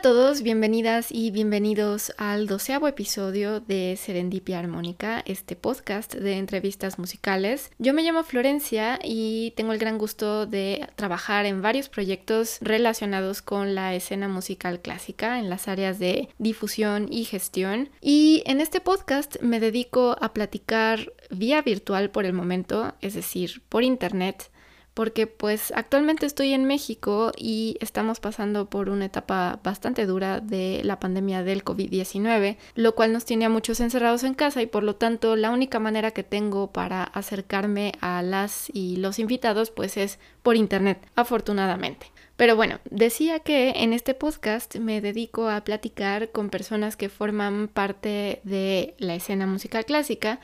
A todos, bienvenidas y bienvenidos al doceavo episodio de Serendipia Armónica, este podcast de entrevistas musicales. Yo me llamo Florencia y tengo el gran gusto de trabajar en varios proyectos relacionados con la escena musical clásica en las áreas de difusión y gestión. Y en este podcast me dedico a platicar vía virtual por el momento, es decir, por internet porque pues actualmente estoy en México y estamos pasando por una etapa bastante dura de la pandemia del COVID-19, lo cual nos tiene a muchos encerrados en casa y por lo tanto la única manera que tengo para acercarme a las y los invitados pues es por internet, afortunadamente. Pero bueno, decía que en este podcast me dedico a platicar con personas que forman parte de la escena musical clásica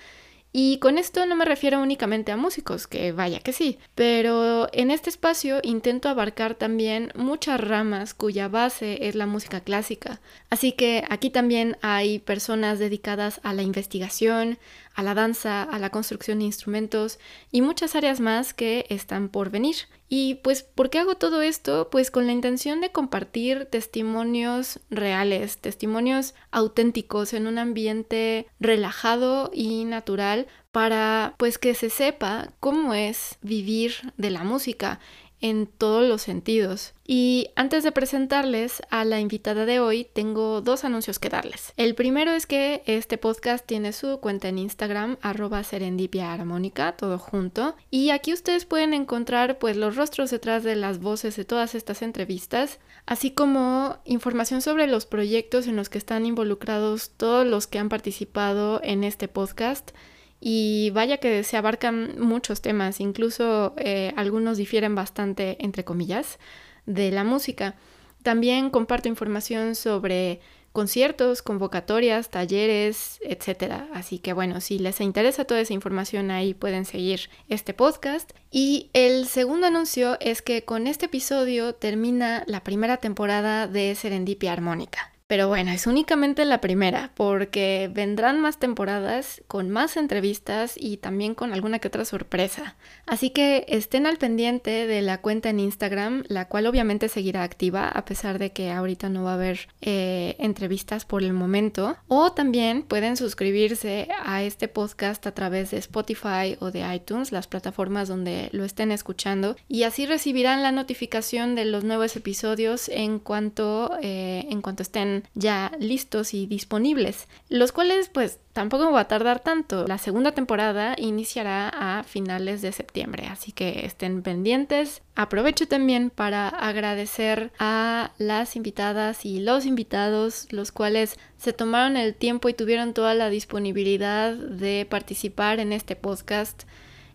y con esto no me refiero únicamente a músicos, que vaya que sí, pero en este espacio intento abarcar también muchas ramas cuya base es la música clásica. Así que aquí también hay personas dedicadas a la investigación, a la danza, a la construcción de instrumentos y muchas áreas más que están por venir. Y pues, ¿por qué hago todo esto? Pues con la intención de compartir testimonios reales, testimonios auténticos en un ambiente relajado y natural para pues que se sepa cómo es vivir de la música en todos los sentidos. Y antes de presentarles a la invitada de hoy, tengo dos anuncios que darles. El primero es que este podcast tiene su cuenta en Instagram, arroba serendipia armónica, todo junto. Y aquí ustedes pueden encontrar pues los rostros detrás de las voces de todas estas entrevistas, así como información sobre los proyectos en los que están involucrados todos los que han participado en este podcast y vaya que se abarcan muchos temas, incluso eh, algunos difieren bastante, entre comillas, de la música. También comparto información sobre conciertos, convocatorias, talleres, etc. Así que bueno, si les interesa toda esa información ahí pueden seguir este podcast. Y el segundo anuncio es que con este episodio termina la primera temporada de Serendipia Armónica. Pero bueno, es únicamente la primera, porque vendrán más temporadas con más entrevistas y también con alguna que otra sorpresa. Así que estén al pendiente de la cuenta en Instagram, la cual obviamente seguirá activa, a pesar de que ahorita no va a haber eh, entrevistas por el momento. O también pueden suscribirse a este podcast a través de Spotify o de iTunes, las plataformas donde lo estén escuchando, y así recibirán la notificación de los nuevos episodios en cuanto, eh, en cuanto estén ya listos y disponibles, los cuales pues tampoco va a tardar tanto. La segunda temporada iniciará a finales de septiembre, así que estén pendientes. Aprovecho también para agradecer a las invitadas y los invitados, los cuales se tomaron el tiempo y tuvieron toda la disponibilidad de participar en este podcast.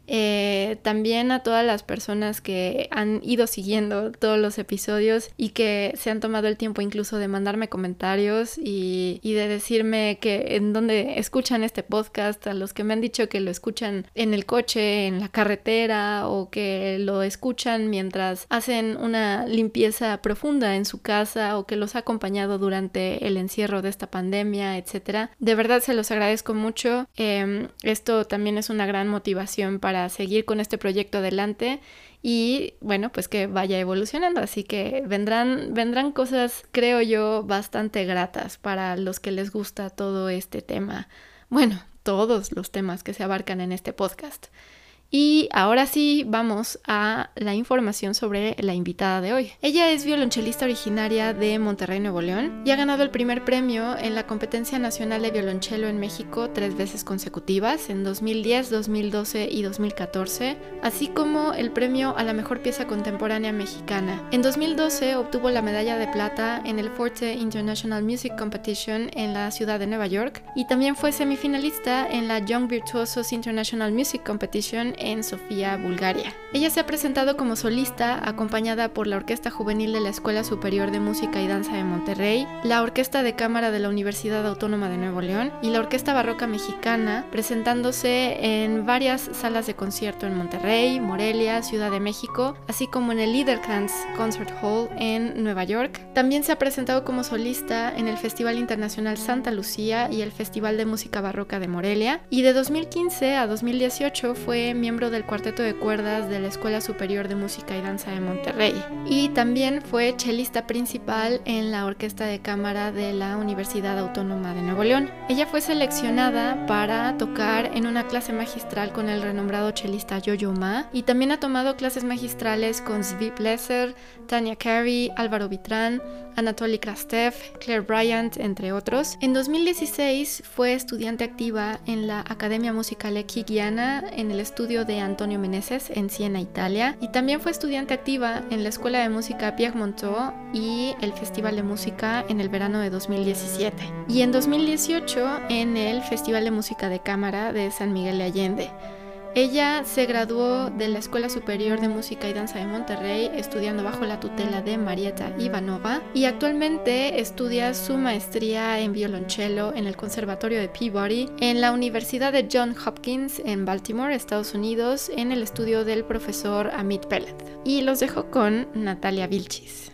Eh, también a todas las personas que han ido siguiendo todos los episodios y que se han tomado el tiempo incluso de mandarme comentarios y, de decirme que en donde escuchan este podcast, a los que me han dicho que lo escuchan en el coche, en la carretera o que lo escuchan mientras hacen una limpieza profunda en su casa o que los ha acompañado durante el encierro de esta pandemia, etcétera. De verdad se los agradezco mucho. Em, esto también es una gran motivación para seguir con este proyecto adelante y bueno, pues que vaya evolucionando. Así que vendrán, vendrán cosas, creo yo, bastante gratas para los que les gusta todo este tema. Bueno, todos los temas que se abarcan en este podcast. Y ahora sí vamos a la información sobre la invitada de hoy. Ella es violonchelista originaria de Monterrey, Nuevo León y ha ganado el primer premio en la competencia nacional de violonchelo en México tres veces consecutivas, en 2010, 2012 y 2014, así como el premio a la mejor pieza contemporánea mexicana. En 2012 obtuvo la medalla de plata en el Forte International Music Competition en la ciudad de Nueva York y también fue semifinalista en la Young Virtuosos International Music Competition en Sofía, Bulgaria. Ella se ha presentado como solista acompañada por la Orquesta Juvenil de la Escuela Superior de Música y Danza de Monterrey, la Orquesta de Cámara de la Universidad Autónoma de Nuevo León y la Orquesta Barroca Mexicana, presentándose en varias salas de concierto en Monterrey, Morelia, Ciudad de México, así como en el Liederkranz Concert Hall en Nueva York. También se ha presentado como solista en el Festival Internacional Santa Lucía y el Festival de Música Barroca de Morelia, y de 2015 a 2018 fue miembro del cuarteto de cuerdas de la Escuela Superior de Música y Danza de Monterrey, y también fue chelista principal en la Orquesta de Cámara de la Universidad Autónoma de Nuevo León. Ella fue seleccionada para tocar en una clase magistral con el renombrado chelista Yo-Yo Ma, y también ha tomado clases magistrales con Zvi Plesser, Tania Carey, Álvaro Vitrán, Anatoly Krastev, Claire Bryant, entre otros. En 2016 fue estudiante activa en la Academia Musical Equigiana en el estudio de Antonio Meneses en Siena, Italia, y también fue estudiante activa en la Escuela de Música Pierre Monteau y el Festival de Música en el verano de 2017. Y en 2018 en el Festival de Música de Cámara de San Miguel de Allende. Ella se graduó de la Escuela Superior de Música y Danza de Monterrey estudiando bajo la tutela de Marieta Ivanova y actualmente estudia su maestría en violonchelo en el Conservatorio de Peabody en la Universidad de John Hopkins en Baltimore, Estados Unidos, en el estudio del profesor Amit Pellet. Y los dejo con Natalia Vilchis.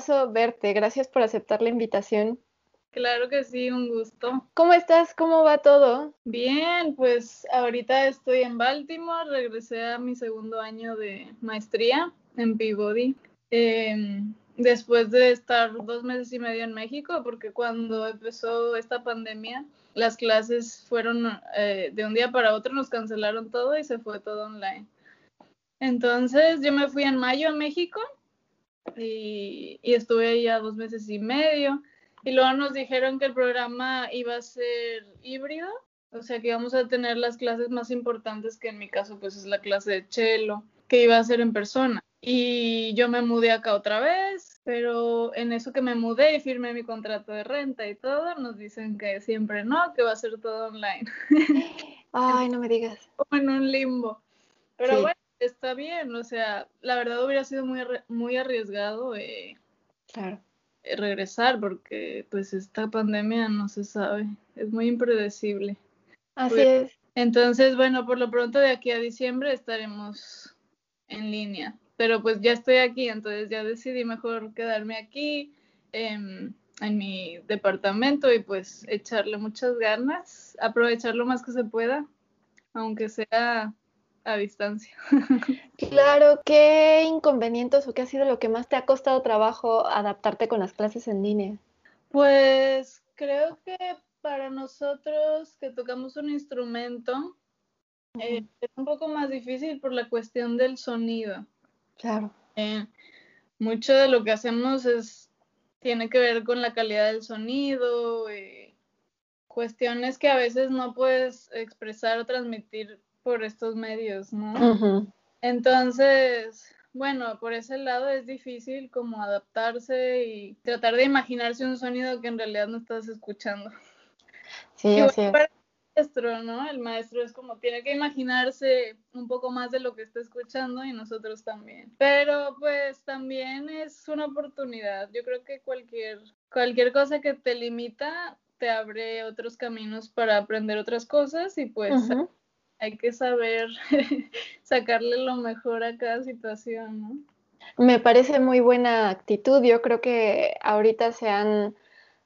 Gustazo verte. Gracias por aceptar la invitación. Claro que sí, un gusto. ¿Cómo estás? ¿Cómo va todo? Bien, pues ahorita estoy en Baltimore, regresé a mi segundo año de maestría en Peabody. Em, después de estar dos meses y medio en México, porque cuando empezó esta pandemia, las clases fueron eh, de un día para otro, nos cancelaron todo y se fue todo online. Entonces yo me fui en mayo a México y, y estuve ahí ya dos meses y medio. Y luego nos dijeron que el programa iba a ser híbrido, o sea que íbamos a tener las clases más importantes, que en mi caso pues es la clase de cello, que iba a ser en persona. Y yo me mudé acá otra vez, pero en eso que me mudé y firmé mi contrato de renta y todo, nos dicen que siempre no, que va a ser todo online. Ay, no me digas. Como en un limbo. Pero bueno, está bien, o sea, la verdad hubiera sido muy, muy arriesgado eh, claro. Eh, regresar porque pues esta pandemia no se sabe, es muy impredecible. Así pues, es. Entonces, bueno, por lo pronto de aquí a diciembre estaremos en línea pero pues ya estoy aquí, entonces ya decidí mejor quedarme aquí en mi departamento y pues echarle muchas ganas, aprovechar lo más que se pueda, aunque sea a distancia. Claro, ¿qué inconvenientes o qué ha sido lo que más te ha costado trabajo adaptarte con las clases en línea? Pues creo que para nosotros que tocamos un instrumento eh, es un poco más difícil por la cuestión del sonido. Claro. Eh, mucho de lo que hacemos es tiene que ver con la calidad del sonido, eh, cuestiones que a veces no puedes expresar o transmitir por estos medios, ¿no? Entonces, bueno, por ese lado es difícil como adaptarse y tratar de imaginarse un sonido que en realidad no estás escuchando. Sí, así es maestro, ¿no? El maestro es como tiene que imaginarse un poco más de lo que está escuchando y nosotros también. Pero pues también es una oportunidad. Yo creo que cualquier, cualquier cosa que te limita te abre otros caminos para aprender otras cosas y pues hay que saber sacarle lo mejor a cada situación, ¿no? Me parece muy buena actitud. Yo creo que ahorita se han,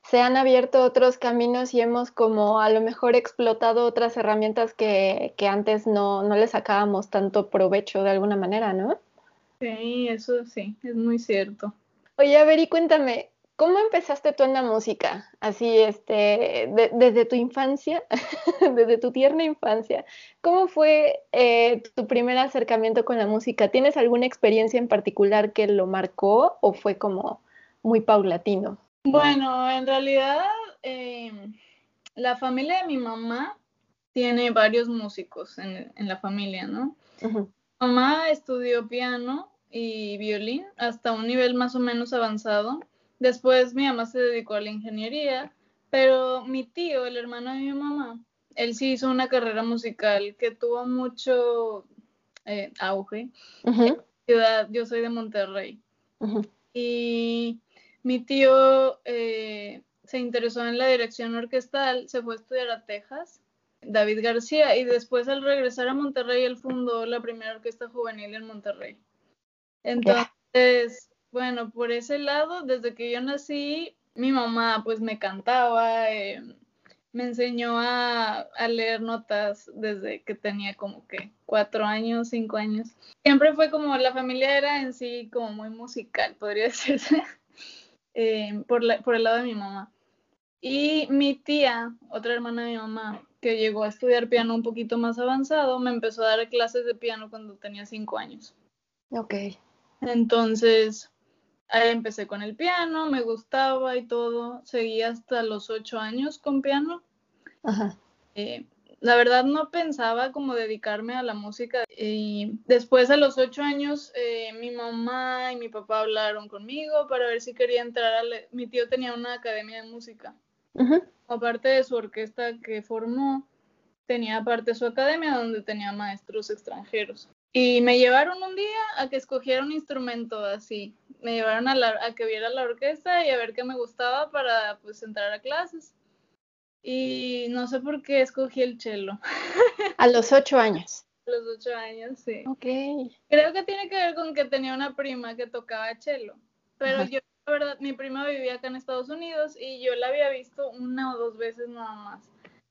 se han abierto otros caminos y hemos como a lo mejor explotado otras herramientas que, que antes no, no le sacábamos tanto provecho de alguna manera, ¿no? Sí, eso sí, es muy cierto. Oye, a ver, y cuéntame, ¿Cómo empezaste tú en la música? Así, este, desde tu infancia, desde tu tierna infancia, ¿cómo fue eh, tu primer acercamiento con la música? ¿Tienes alguna experiencia en particular que lo marcó o fue como muy paulatino? Bueno, en realidad em, la familia de mi mamá tiene varios músicos en, la familia, ¿no? Mamá estudió piano y violín hasta un nivel más o menos avanzado Después mi mamá se dedicó a la ingeniería, pero mi tío, el hermano de mi mamá, él sí hizo una carrera musical que tuvo mucho eh, auge. ciudad, yo soy de Monterrey. Y mi tío eh, se interesó en la dirección orquestal, se fue a estudiar a Texas, David García, y después al regresar a Monterrey, él fundó la primera orquesta juvenil en Monterrey. Entonces, bueno, por ese lado, desde que yo nací, mi mamá pues me cantaba, eh, me enseñó a, leer notas desde que tenía como que cuatro años, cinco años. Siempre fue como, la familia era en sí como muy musical, podría decirse, eh, por, por el lado de mi mamá. Y mi tía, otra hermana de mi mamá, que llegó a estudiar piano un poquito más avanzado, me empezó a dar clases de piano cuando tenía cinco años. Ok. Entonces, Ahí empecé con el piano, me gustaba y todo. Seguí hasta los ocho años con piano. Ajá. Eh, la verdad no pensaba como dedicarme a la música y después a los ocho años eh, mi mamá y mi papá hablaron conmigo para ver si quería entrar a... Mi tío tenía una academia de música. Aparte de su orquesta que formó, tenía aparte su academia donde tenía maestros extranjeros. Y me llevaron un día a que escogiera un instrumento así. Me llevaron a, a, que viera la orquesta y a ver qué me gustaba para pues entrar a clases. Y no sé por qué escogí el cello. A los ocho años. A los ocho años, sí. Ok. Creo que tiene que ver con que tenía una prima que tocaba cello. Pero yo, la verdad, mi prima vivía acá en Estados Unidos y yo la había visto una o dos veces nada más.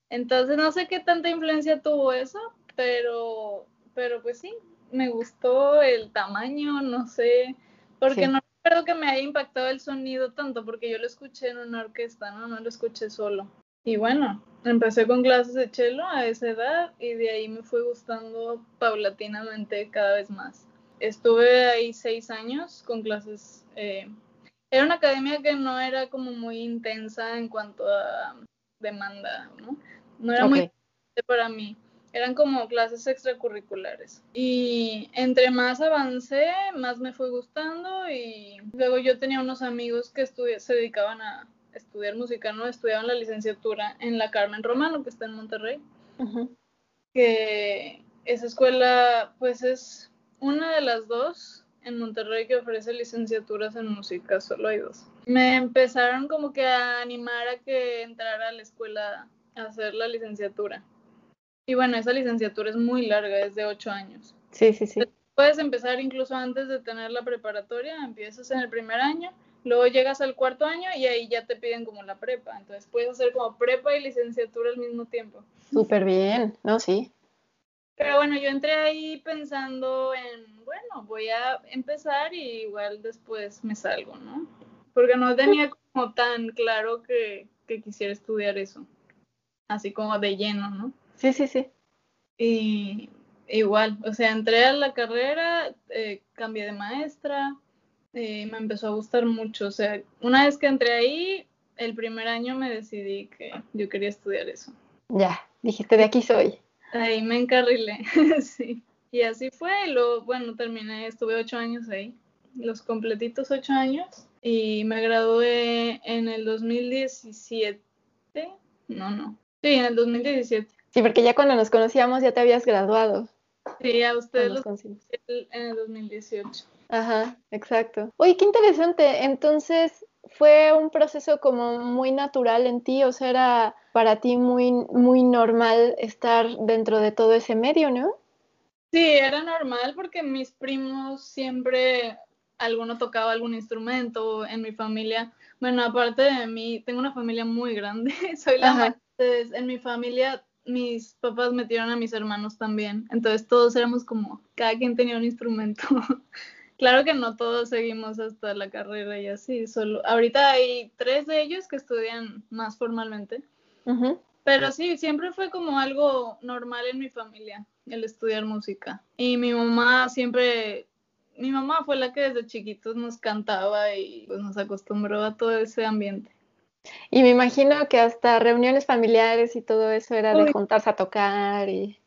Entonces no sé qué tanta influencia tuvo eso, pero, pero pues sí, me gustó el tamaño, no sé, porque no recuerdo que me haya impactado el sonido tanto, porque yo lo escuché en una orquesta, ¿no? No lo escuché solo. Y bueno, empecé con clases de cello a esa edad y de ahí me fue gustando paulatinamente cada vez más. Estuve ahí seis años con clases. Eh, era una academia que no era como muy intensa en cuanto a demanda, ¿no? No era muy para mí eran como clases extracurriculares. Y entre más avancé, más me fue gustando y luego yo tenía unos amigos que se dedicaban a estudiar música, ¿no? Estudiaban la licenciatura en la Carmen Romano, que está en Monterrey. Que esa escuela, pues es una de las dos en Monterrey que ofrece licenciaturas en música, solo hay dos. Me empezaron como que a animar a que entrara a la escuela a hacer la licenciatura. Y bueno, esa licenciatura es muy larga, es de ocho años. Sí, sí, sí. Puedes empezar incluso antes de tener la preparatoria, empiezas en el primer año, luego llegas al cuarto año y ahí ya te piden como la prepa. Entonces puedes hacer como prepa y licenciatura al mismo tiempo. Súper bien, ¿no? Sí. Pero bueno, yo entré ahí pensando en, bueno, voy a empezar y igual después me salgo, ¿no? Porque no tenía como tan claro que, que quisiera estudiar eso, así como de lleno, ¿no? Sí, sí, sí. Y igual, o sea, entré a la carrera, eh, cambié de maestra, y me empezó a gustar mucho. O sea, una vez que entré ahí, el primer año me decidí que yo quería estudiar eso. Ya, dijiste, de aquí soy. Ahí me encarrilé, sí. Y así fue, y luego, bueno, terminé, estuve ocho años ahí, los completitos ocho años, y me gradué en el 2017. No, no. Sí, en el 2017. Sí, porque ya cuando nos conocíamos ya te habías graduado. Sí, a ustedes los en el 2018. Ajá, exacto. Oye, qué interesante. Entonces, fue un proceso como muy natural en ti, o sea, era para ti muy, muy normal estar dentro de todo ese medio, ¿no? Sí, era normal porque mis primos siempre alguno tocaba algún instrumento en mi familia. Bueno, aparte de mí, tengo una familia muy grande, soy la más. en mi familia mis papás metieron a mis hermanos también, entonces todos éramos como, cada quien tenía un instrumento. claro que no todos seguimos hasta la carrera y así, solo ahorita hay tres de ellos que estudian más formalmente. Pero sí, siempre fue como algo normal en mi familia el estudiar música. Y mi mamá siempre, mi mamá fue la que desde chiquitos nos cantaba y pues nos acostumbró a todo ese ambiente. Y me imagino que hasta reuniones familiares y todo eso era de juntarse a tocar y...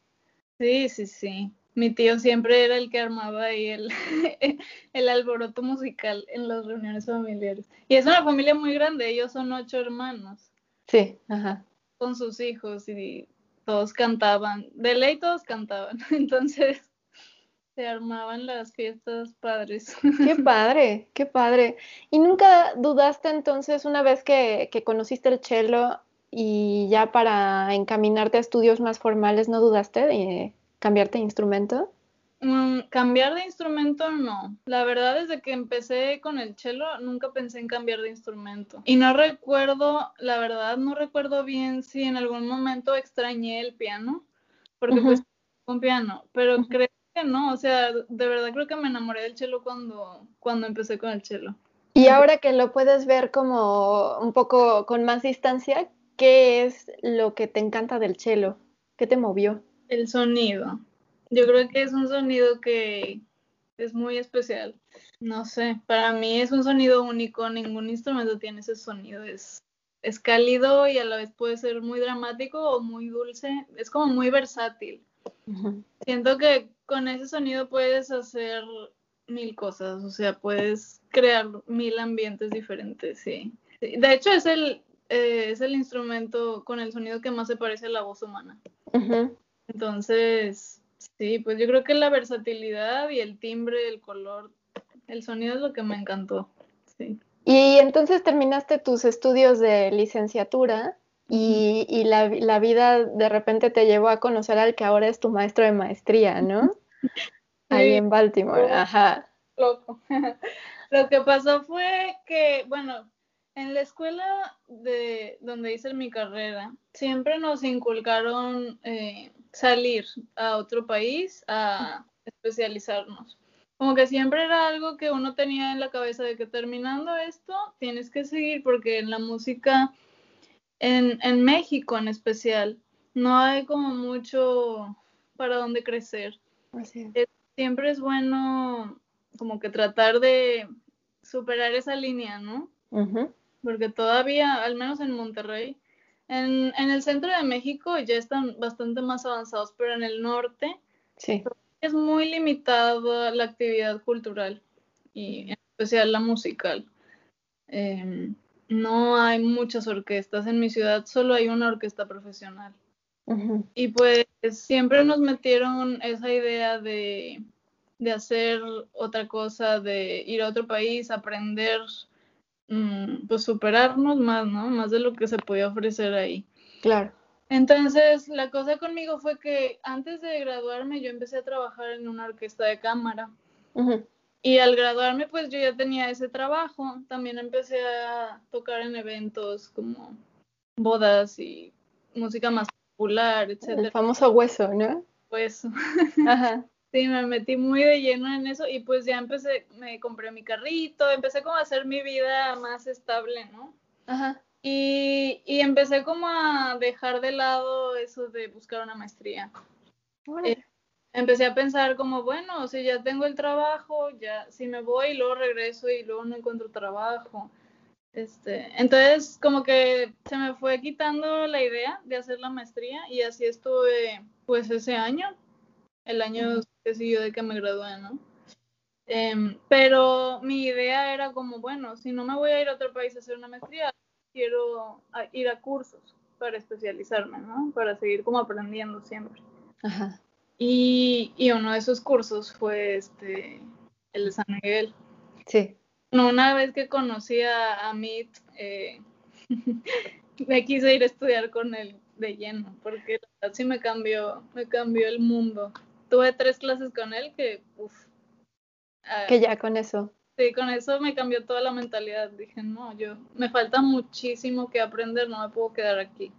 Sí, sí, sí. Mi tío siempre era el que armaba ahí el, el alboroto musical en las reuniones familiares. Y es una familia muy grande, ellos son ocho hermanos. Sí, ajá. Con sus hijos y todos cantaban. De ley todos cantaban. Entonces se armaban las fiestas padres. Qué padre, qué padre. ¿Y nunca dudaste entonces, una vez que, conociste el cello y ya para encaminarte a estudios más formales, no dudaste de cambiarte de instrumento? Mm, cambiar de instrumento no. La verdad, desde que empecé con el cello, nunca pensé en cambiar de instrumento. Y no recuerdo, la verdad, no recuerdo bien si en algún momento extrañé el piano, porque pues un piano, pero creo no, o sea, de verdad creo que me enamoré del cello cuando, cuando empecé con el cello. Y ahora que lo puedes ver como un poco con más distancia, ¿qué es lo que te encanta del cello? ¿Qué te movió? El sonido. Yo creo que es un sonido que es muy especial. No sé, para mí es un sonido único, ningún instrumento tiene ese sonido. Es, es cálido y a la vez puede ser muy dramático o muy dulce. Es como muy versátil. Siento que con ese sonido puedes hacer mil cosas, o sea, puedes crear mil ambientes diferentes, sí. De hecho, es el, eh, es el instrumento con el sonido que más se parece a la voz humana. Entonces, sí, pues yo creo que la versatilidad y el timbre, el color, el sonido es lo que me encantó, sí. Y entonces terminaste tus estudios de licenciatura y, la, la, vida de repente te llevó a conocer al que ahora es tu maestro de maestría, ¿no? Ahí en Baltimore, ajá. Loco. Lo que pasó fue que, bueno, en la escuela de donde hice mi carrera, siempre nos inculcaron eh, salir a otro país a especializarnos. Como que siempre era algo que uno tenía en la cabeza de que terminando esto tienes que seguir porque en la música en, en México en especial, no hay como mucho para dónde crecer. siempre es bueno como que tratar de superar esa línea, ¿no? Porque todavía, al menos en Monterrey, en, en, el centro de México ya están bastante más avanzados, pero en el norte sí. es muy limitada la actividad cultural y en especial la musical. Eh, no hay muchas orquestas. En mi ciudad solo hay una orquesta profesional. Y pues siempre nos metieron esa idea de, hacer otra cosa, de ir a otro país, aprender, mm, pues superarnos más, ¿no? Más de lo que se podía ofrecer ahí. Claro. Entonces, la cosa conmigo fue que antes de graduarme yo empecé a trabajar en una orquesta de cámara. Y al graduarme, pues yo ya tenía ese trabajo. También empecé a tocar en eventos como bodas y música más popular, etc. El famoso hueso, ¿no? Pues, Ajá. sí, me metí muy de lleno en eso y pues ya empecé, me compré mi carrito, empecé como a hacer mi vida más estable, ¿no? Ajá. Y, y empecé como a dejar de lado eso de buscar una maestría empecé a pensar como, bueno, si ya tengo el trabajo, ya si me voy y luego regreso y luego no encuentro trabajo. Este, entonces como que se me fue quitando la idea de hacer la maestría y así estuve pues ese año, el año que siguió de que me gradué, ¿no? Em, pero mi idea era como, bueno, si no me voy a ir a otro país a hacer una maestría, quiero ir a cursos para especializarme, ¿no? Para seguir como aprendiendo siempre. Ajá. Y, y, uno de esos cursos fue este, el de San Miguel. Sí. una vez que conocí a, Amit, eh, me quise ir a estudiar con él de lleno, porque la verdad sí me cambió, me cambió el mundo. Tuve tres clases con él que, uff. Ah, que ya con eso. Sí, con eso me cambió toda la mentalidad. Dije, no, yo, me falta muchísimo que aprender, no me puedo quedar aquí.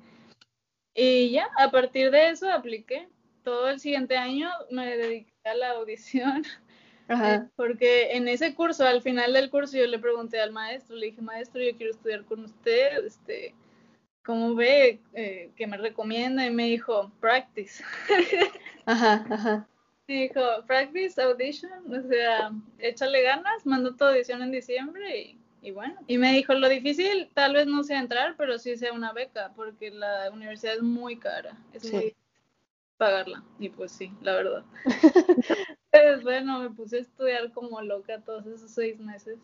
Y ya, a partir de eso apliqué. Todo el siguiente año me dediqué a la audición. Ajá. Porque en ese curso, al final del curso, yo le pregunté al maestro, le dije, maestro, yo quiero estudiar con usted, este, ¿cómo ve? Eh, ¿Qué me recomienda? Y me dijo, practice. Ajá, ajá. Me dijo, practice, audition, o sea, échale ganas, mandó tu audición en diciembre y, y, bueno. Y me dijo, lo difícil tal vez no sea entrar, pero sí sea una beca, porque la universidad es muy cara, es muy difícil pagarla. Y pues sí, la verdad. Entonces, bueno, me puse a estudiar como loca todos esos seis meses.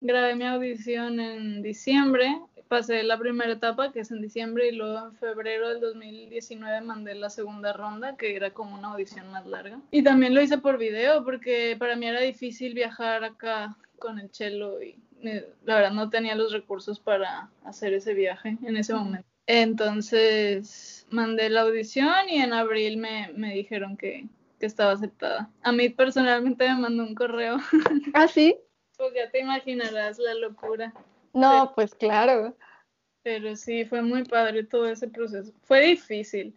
Grabé mi audición en diciembre, pasé la primera etapa, que es en diciembre, y luego en febrero del 2019 mandé la segunda ronda, que era como una audición más larga. Y también lo hice por video, porque para mí era difícil viajar acá con el cello y eh, la verdad no tenía los recursos para hacer ese viaje en ese momento. Entonces mandé la audición y en abril me, me dijeron que, que estaba aceptada. A mí personalmente me mandó un correo. ¿Ah, sí? Pues ya te imaginarás la locura. No, pues claro. Pero sí, fue muy padre todo ese proceso. Fue difícil.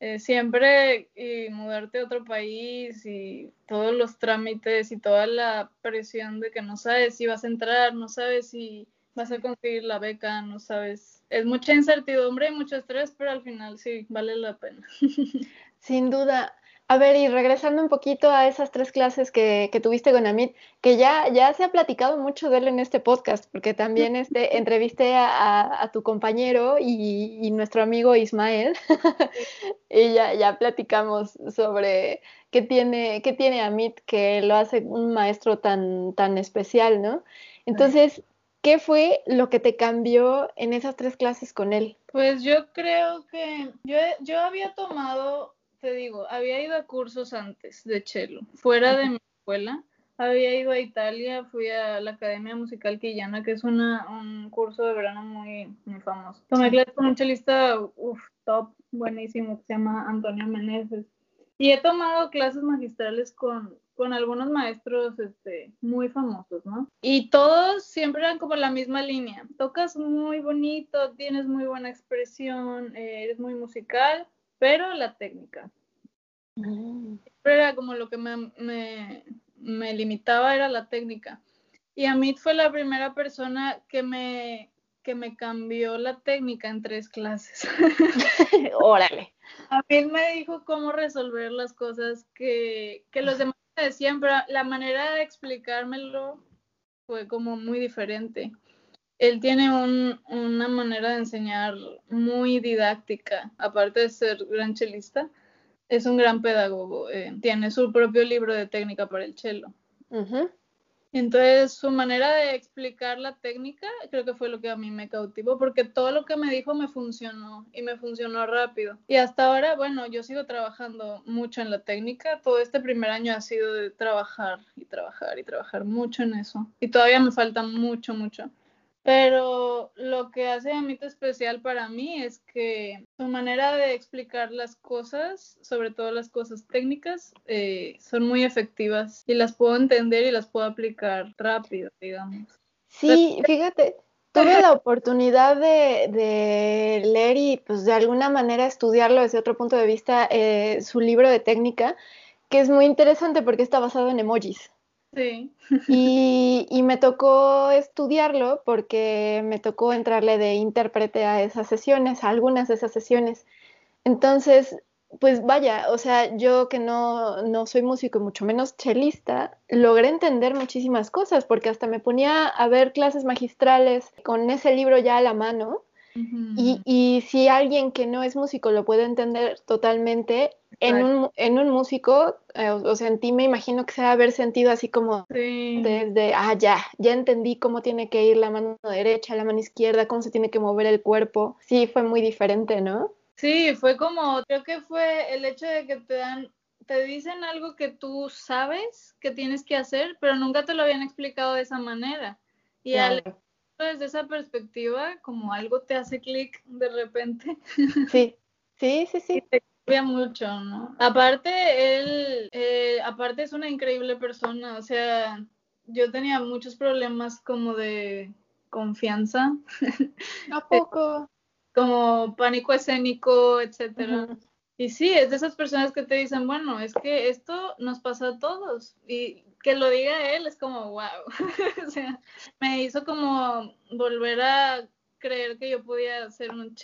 Eh, siempre y mudarte a otro país y todos los trámites y toda la presión de que no sabes si vas a entrar, no sabes si vas a conseguir la beca, no sabes. Es mucha incertidumbre y mucho estrés, pero al final sí, vale la pena. Sin duda. A ver, y regresando un poquito a esas tres clases que, tuviste con Amit, que ya, ya se ha platicado mucho de él en este podcast, porque también este, entrevisté a, tu compañero y, nuestro amigo Ismael, y ya, ya platicamos sobre qué tiene, qué tiene Amit que lo hace un maestro tan, tan especial, ¿no? Entonces, ¿qué fue lo que te cambió en esas tres clases con él? Pues yo creo que yo, yo había tomado te digo, había ido a cursos antes de cello, fuera de mi escuela. Había ido a Italia, fui a la Academia Musical Quillana, que es una, un curso de verano muy, muy famoso. Tomé clases con un chelista, uff, top, buenísimo, que se llama Antonio Meneses. Y he tomado clases magistrales con, con algunos maestros este, muy famosos, ¿no? Y todos siempre eran como la misma línea. Tocas muy bonito, tienes muy buena expresión, eh, eres muy musical, pero la técnica. Mm. Era como lo que me, me, limitaba era la técnica. Y Amit fue la primera persona que me, que me cambió la técnica en tres clases. Órale. Amit me dijo cómo resolver las cosas que, que los demás me decían, pero la manera de explicármelo fue como muy diferente él tiene una manera de enseñar muy didáctica, aparte de ser gran chelista, es un gran pedagogo, eh, tiene su propio libro de técnica para el cello. Entonces, su manera de explicar la técnica creo que fue lo que a mí me cautivó, porque todo lo que me dijo me funcionó y me funcionó rápido. Y hasta ahora, bueno, yo sigo trabajando mucho en la técnica. Todo este primer año ha sido de trabajar y trabajar y trabajar mucho en eso. Y todavía me falta mucho, mucho. Pero lo que hace a Amit especial para mí es que su manera de explicar las cosas, sobre todo las cosas técnicas, eh, son muy efectivas y las puedo entender y las puedo aplicar rápido, digamos. Sí, fíjate, tuve la oportunidad de, leer y pues de alguna manera estudiarlo desde otro punto de vista, eh, su libro de técnica, que es muy interesante porque está basado en emojis. Sí. Y, me tocó estudiarlo porque me tocó entrarle de intérprete a esas sesiones, a algunas de esas sesiones. Entonces, pues vaya, o sea, yo que no, no soy músico y mucho menos chelista, logré entender muchísimas cosas porque hasta me ponía a ver clases magistrales con ese libro ya a la mano. y, y, si alguien que no es músico lo puede entender totalmente, en un, en un músico, eh, o sea, en ti me imagino que se va a haber sentido así como desde, ah, ya, ya entendí cómo tiene que ir la mano derecha, la mano izquierda, cómo se tiene que mover el cuerpo. Sí, fue muy diferente, ¿no? Sí, fue como, creo que fue el hecho de que te dan te dicen algo que tú sabes que tienes que hacer, pero nunca te lo habían explicado de esa manera. Y al desde esa perspectiva, como algo te hace clic de repente. Sí, sí, sí, sí. te mucho, ¿no? Aparte, él, eh, aparte es una increíble persona, o sea, yo tenía muchos problemas como de confianza. ¿A poco? como pánico escénico, etcétera. Y sí, es de esas personas que te dicen, bueno, es que esto nos pasa a todos. Y que lo diga él es como, wow. o sea, me hizo como volver a creer que yo podía ser un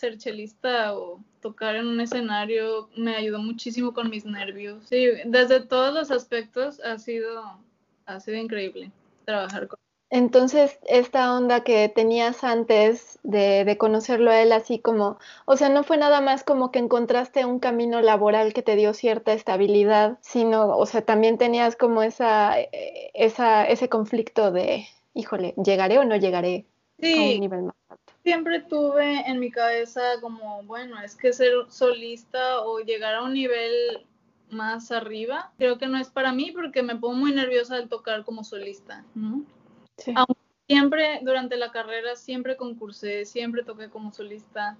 ser chelista o tocar en un escenario. Me ayudó muchísimo con mis nervios. Sí, desde todos los aspectos ha sido, ha sido increíble trabajar con entonces, esta onda que tenías antes de, de, conocerlo a él así como, o sea, no fue nada más como que encontraste un camino laboral que te dio cierta estabilidad, sino, o sea, también tenías como esa, esa ese conflicto de, híjole, ¿llegaré o no llegaré a un nivel más alto? Siempre tuve en mi cabeza como, bueno, es que ser solista o llegar a un nivel más arriba, creo que no es para mí porque me pongo muy nerviosa al tocar como solista, ¿no? siempre durante la carrera, siempre concursé, siempre toqué como solista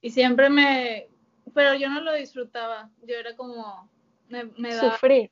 y siempre me, pero yo no lo disfrutaba, yo era como, me, me Sufrí.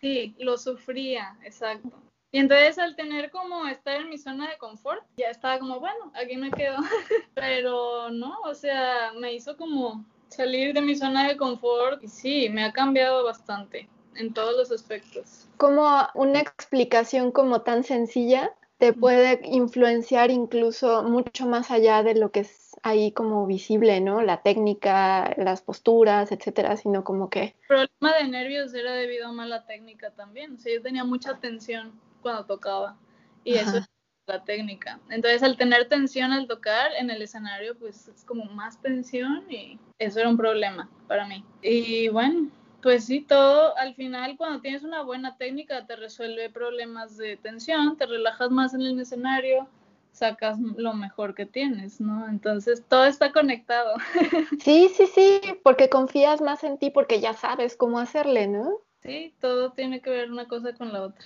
Sí, lo sufría, exacto. Y entonces al tener como estar en mi zona de confort, ya estaba como, bueno, aquí me quedo. Pero no, o sea, me hizo como salir de mi zona de confort y sí, me ha cambiado bastante en todos los aspectos. Como una explicación como tan sencilla te puede influenciar incluso mucho más allá de lo que es ahí como visible, ¿no? La técnica, las posturas, etcétera, sino como que... El problema de nervios era debido a mala técnica también, o sea, yo tenía mucha tensión cuando tocaba y eso es la técnica. Entonces, al tener tensión al tocar en el escenario, pues es como más tensión y eso era un problema para mí. Y bueno, pues sí, todo al final cuando tienes una buena técnica te resuelve problemas de tensión, te relajas más en el escenario, sacas lo mejor que tienes, ¿no? Entonces todo está conectado. Sí, sí, sí, porque confías más en ti porque ya sabes cómo hacerle, ¿no? Sí, todo tiene que ver una cosa con la otra.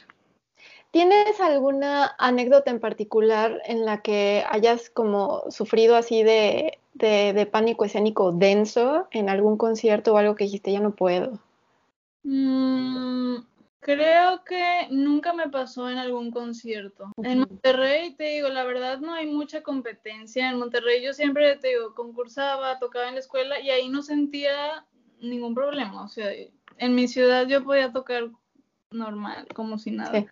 ¿Tienes alguna anécdota en particular en la que hayas como sufrido así de, de, de pánico escénico denso en algún concierto o algo que dijiste ya no puedo? Mm, creo que nunca me pasó en algún concierto. En Monterrey, te digo, la verdad no hay mucha competencia. En Monterrey yo siempre, te digo, concursaba, tocaba en la escuela y ahí no sentía ningún problema. O sea, en mi ciudad yo podía tocar normal, como si nada.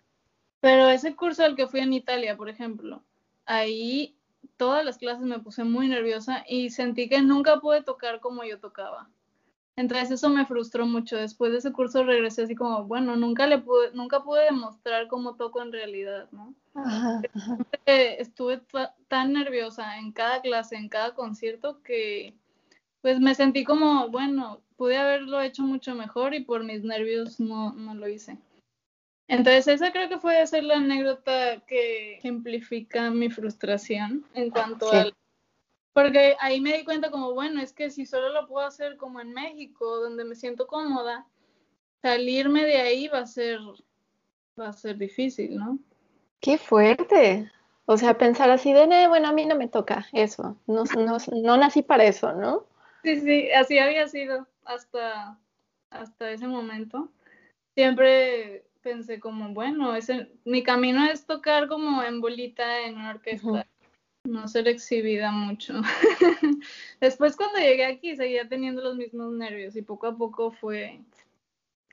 Pero ese curso al que fui en Italia, por ejemplo, ahí todas las clases me puse muy nerviosa y sentí que nunca pude tocar como yo tocaba. Entonces eso me frustró mucho. Después de ese curso regresé así como, bueno, nunca le pude, nunca pude demostrar cómo toco en realidad, ¿no? Estuve tan nerviosa en cada clase, en cada concierto, que pues me sentí como, bueno, pude haberlo hecho mucho mejor y por mis nervios no, no lo hice. Entonces esa creo que fue ser la anécdota que ejemplifica mi frustración en cuanto al porque ahí me di cuenta como, bueno, es que si solo lo puedo hacer como en México, donde me siento cómoda, salirme de ahí va a ser, va a ser difícil, ¿no? Qué fuerte. O sea, pensar así de, bueno, a mí no me toca eso, no, no, no nací para eso, ¿no? Sí, sí, así había sido hasta, hasta ese momento. Siempre pensé como, bueno, ese, mi camino es tocar como en bolita en una orquesta no ser exhibida mucho. Después cuando llegué aquí seguía teniendo los mismos nervios y poco a poco fue,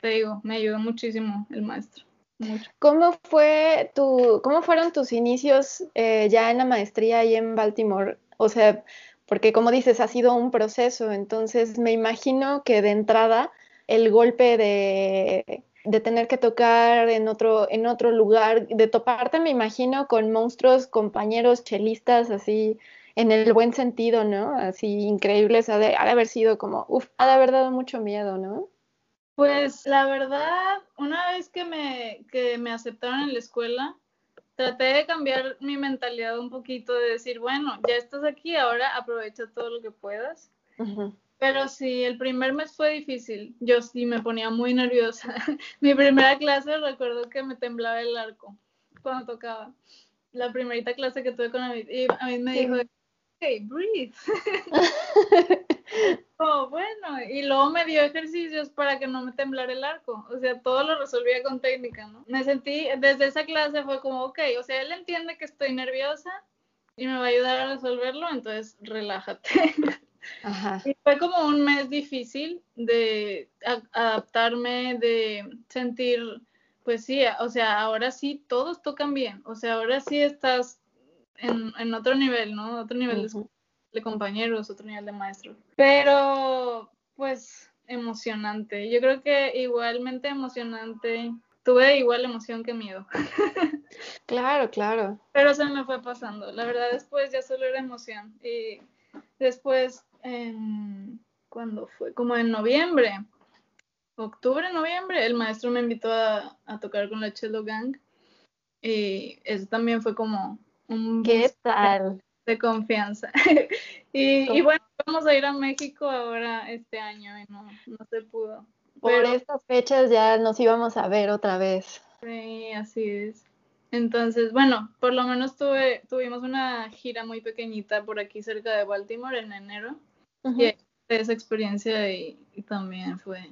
te digo, me ayudó muchísimo el maestro. ¿Cómo fue tu, cómo fueron tus inicios eh, ya en la maestría y en Baltimore? O sea, porque como dices, ha sido un proceso, entonces me imagino que de entrada el golpe de de tener que tocar en otro, en otro lugar, de toparte, me imagino, con monstruos, compañeros chelistas, así, en el buen sentido, ¿no? Así increíbles, ha de, haber sido como, uff, ha de haber dado mucho miedo, ¿no? Pues la verdad, una vez que me, que me aceptaron en la escuela, traté de cambiar mi mentalidad un poquito, de decir, bueno, ya estás aquí, ahora aprovecha todo lo que puedas. Pero sí, el primer mes fue difícil. Yo sí me ponía muy nerviosa. Mi primera clase recuerdo que me temblaba el arco cuando tocaba. La primerita clase que tuve con Amit. Y a mí me dijo, hey, breathe. oh, bueno. Y luego me dio ejercicios para que no me temblara el arco. O sea, todo lo resolvía con técnica, ¿no? Me sentí, desde esa clase fue como, ok, o sea, él entiende que estoy nerviosa y me va a ayudar a resolverlo, entonces relájate. Y fue como un mes difícil de adaptarme, de sentir, pues sí, o sea, ahora sí todos tocan bien, o sea, ahora sí estás en, en otro nivel, ¿no? Otro nivel de, compañeros, otro nivel de maestros. Pero, pues, emocionante. Yo creo que igualmente emocionante. Tuve igual emoción que miedo. claro, claro. Pero se me fue pasando. La verdad, después ya solo era emoción. Y después en, ¿cuándo fue? Como en noviembre, octubre, noviembre, el maestro me invitó a, tocar con la Cello Gang y eso también fue como un... ¿Qué tal? De confianza. y, bueno, vamos a ir a México ahora este año y no, no se pudo. Por estas fechas ya nos íbamos a ver otra vez. Sí, así es. Entonces, bueno, por lo menos tuve, tuvimos una gira muy pequeñita por aquí cerca de Baltimore en enero. Y esa experiencia y, también fue,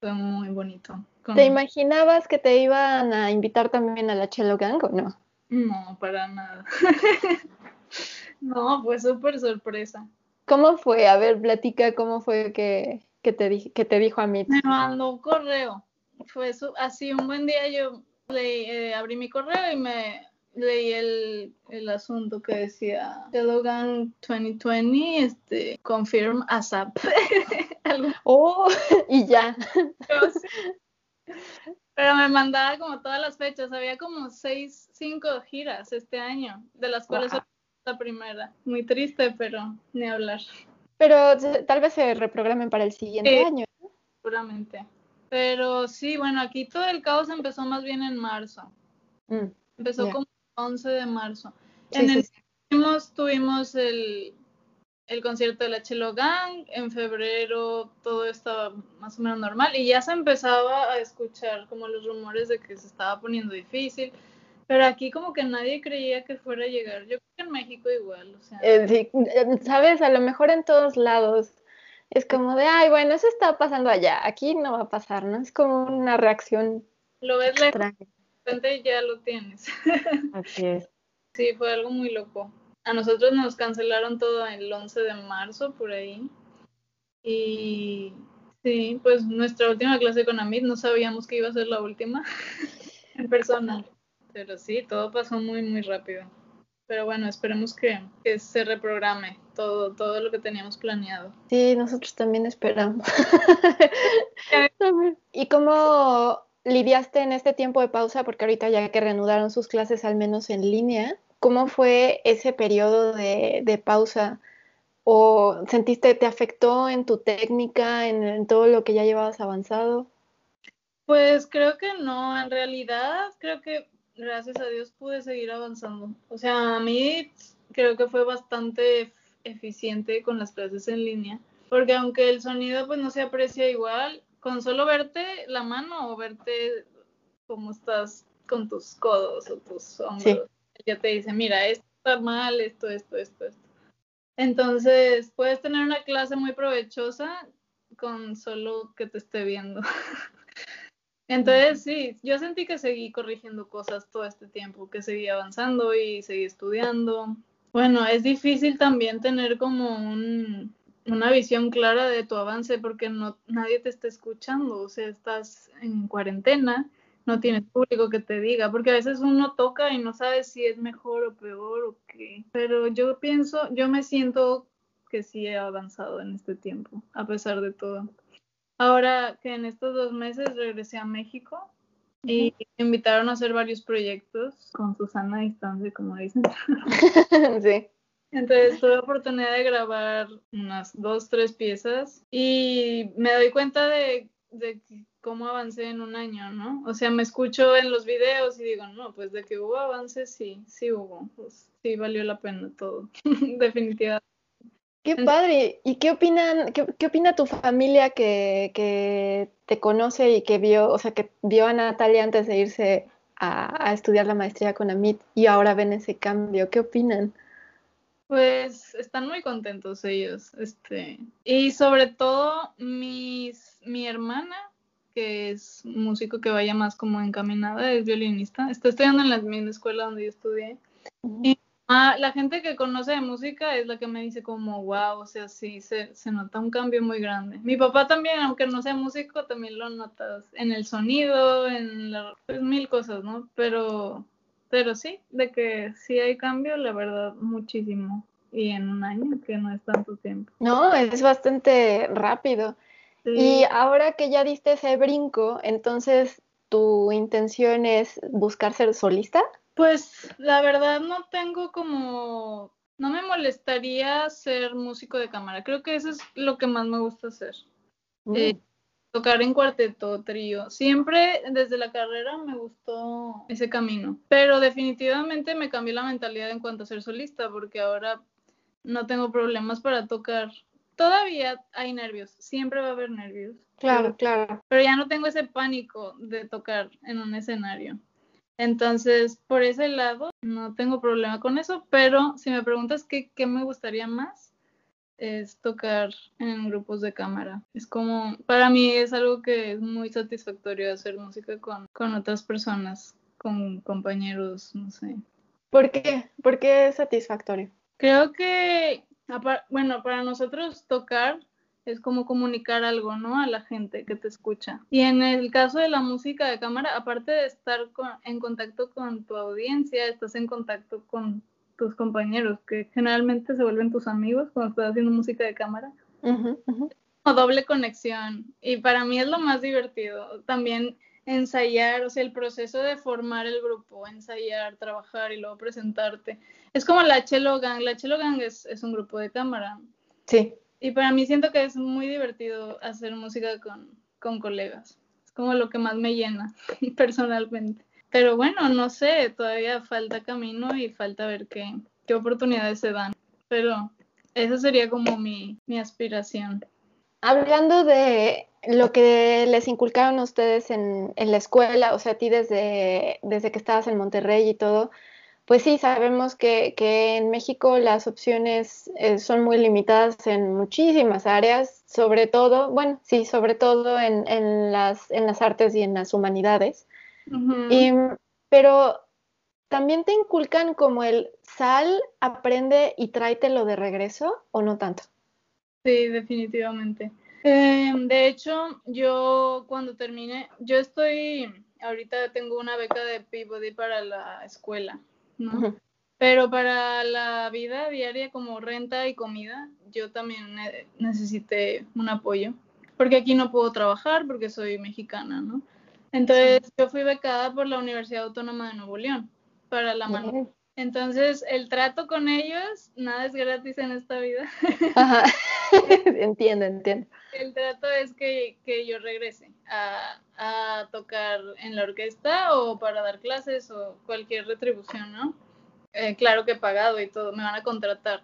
fue muy bonito. ¿Te imaginabas que te iban a invitar también a la Cello Gang o no? No, para nada. no, fue súper sorpresa. ¿Cómo fue? A ver, platica cómo fue que, que, te, que te dijo a mí. Me mandó un correo. Fue así un buen día yo le, eh, abrí mi correo y me leí el, el asunto que decía Telogan 2020, este, confirm ASAP. oh, y ya. Pero, me mandaba como todas las fechas, había como seis, cinco giras este año, de las cuales la primera. Muy triste, pero ni hablar. Pero tal vez se reprogramen para el siguiente año. Seguramente. Pero sí, bueno, aquí todo el caos empezó más bien en marzo. Mm, empezó como 11 de marzo. en el tuvimos el, el concierto de la Chelo Gang, en febrero todo estaba más o menos normal y ya se empezaba a escuchar como los rumores de que se estaba poniendo difícil, pero aquí como que nadie creía que fuera a llegar. Yo creo que en México igual, o sea. Eh, sí, eh, sabes, a lo mejor en todos lados es como de, ay, bueno, eso está pasando allá, aquí no va a pasar, ¿no? Es como una reacción. Lo ves lejos ya lo tienes. Así es. Sí, fue algo muy loco. A nosotros nos cancelaron todo el 11 de marzo, por ahí. Y sí, pues nuestra última clase con Amit no sabíamos que iba a ser la última en persona. Pero sí, todo pasó muy, muy rápido. Pero bueno, esperemos que, que, se reprograme todo, todo lo que teníamos planeado. Sí, nosotros también esperamos. ¿Y cómo lidiaste en este tiempo de pausa? Porque ahorita ya que reanudaron sus clases al menos en línea, ¿cómo fue ese periodo de, pausa? ¿O sentiste, te afectó en tu técnica, en, todo lo que ya llevabas avanzado? Pues creo que no, en realidad creo que gracias a Dios pude seguir avanzando. O sea, a mí creo que fue bastante eficiente con las clases en línea, porque aunque el sonido pues no se aprecia igual, con solo verte la mano o verte cómo estás con tus codos o tus hombros, ya te dice, mira, esto está mal, esto, esto, esto, esto. Entonces, puedes tener una clase muy provechosa con solo que te esté viendo. Entonces, sí, yo sentí que seguí corrigiendo cosas todo este tiempo, que seguí avanzando y seguí estudiando. Bueno, es difícil también tener como un, una visión clara de tu avance porque no nadie te está escuchando, o sea, estás en cuarentena, no tienes público que te diga, porque a veces uno toca y no sabe si es mejor o peor o qué. Pero yo pienso, yo me siento que sí he avanzado en este tiempo, a pesar de todo. Ahora que en estos dos meses regresé a México y me invitaron a hacer varios proyectos con Susana a distancia, como dicen. sí. Entonces tuve oportunidad de grabar unas dos, tres piezas y me doy cuenta de, cómo avancé en un año, ¿no? O sea, me escucho en los videos y digo, no, pues de que hubo avance, sí, sí hubo, pues sí valió la pena todo, definitivamente. Qué padre. ¿Y qué opinan, qué, opina tu familia que, que, te conoce y que vio, o sea, que vio a Natalia antes de irse a, a, estudiar la maestría con Amit y ahora ven ese cambio? ¿Qué opinan? Pues están muy contentos ellos, este, y sobre todo mis, mi hermana, que es músico que vaya más como encaminada, es violinista, está estudiando en la misma escuela donde yo estudié, y la gente que conoce de música es la que me dice como, wow, o sea, sí, se, se nota un cambio muy grande. Mi papá también, aunque no sea músico, también lo notas en el sonido, en la, pues, mil cosas, ¿no? Pero pero sí, de que sí hay cambio, la verdad, muchísimo. Y en un año, que no es tanto tiempo. No, es bastante rápido. Y ahora que ya diste ese brinco, entonces, ¿tu intención es buscar ser solista? Pues la verdad no tengo como, no me molestaría ser músico de cámara. Creo que eso es lo que más me gusta hacer. Mm. Eh, tocar en cuarteto, trío. Siempre desde la carrera me gustó ese camino, pero definitivamente me cambió la mentalidad en cuanto a ser solista, porque ahora no tengo problemas para tocar. Todavía hay nervios, siempre va a haber nervios. Claro, claro. Pero ya no tengo ese pánico de tocar en un escenario. Entonces, por ese lado, no tengo problema con eso, pero si me preguntas qué, qué me gustaría más, es tocar en grupos de cámara. Es como, para mí es algo que es muy satisfactorio hacer música con, con otras personas, con compañeros, no sé. ¿Por qué? ¿Por qué es satisfactorio? Creo que, bueno, para nosotros tocar es como comunicar algo, ¿no? A la gente que te escucha. Y en el caso de la música de cámara, aparte de estar en contacto con tu audiencia, estás en contacto con tus compañeros, que generalmente se vuelven tus amigos cuando estás haciendo música de cámara. O doble conexión. Y para mí es lo más divertido. También ensayar, o sea, el proceso de formar el grupo, ensayar, trabajar y luego presentarte. Es como la Chelo Gang. La Chelo Gang es, es un grupo de cámara. Sí. Y para mí siento que es muy divertido hacer música con, con colegas. Es como lo que más me llena personalmente. Pero bueno, no sé, todavía falta camino y falta ver qué, qué oportunidades se dan. Pero esa sería como mi, mi aspiración. Hablando de lo que les inculcaron ustedes en, en, la escuela, o sea, a ti desde, desde que estabas en Monterrey y todo, pues sí, sabemos que, que en México las opciones eh, son muy limitadas en muchísimas áreas, sobre todo, bueno, sí, sobre todo en, en, las, en las artes y en las humanidades y, pero también te inculcan como el sal, aprende y tráetelo de regreso o no tanto. Sí, definitivamente. Em, de hecho, yo cuando termine, yo estoy, ahorita tengo una beca de Peabody para la escuela, ¿no? Pero para la vida diaria como renta y comida, yo también necesité un apoyo, porque aquí no puedo trabajar porque soy mexicana, ¿no? Entonces yo fui becada por la Universidad Autónoma de Nuevo León para la mano. Entonces el trato con ellos, nada es gratis en esta vida. Ajá. entiendo, entiendo. El trato es que, que yo regrese a, a, tocar en la orquesta o para dar clases o cualquier retribución, ¿no? Eh, claro que he pagado y todo, me van a contratar.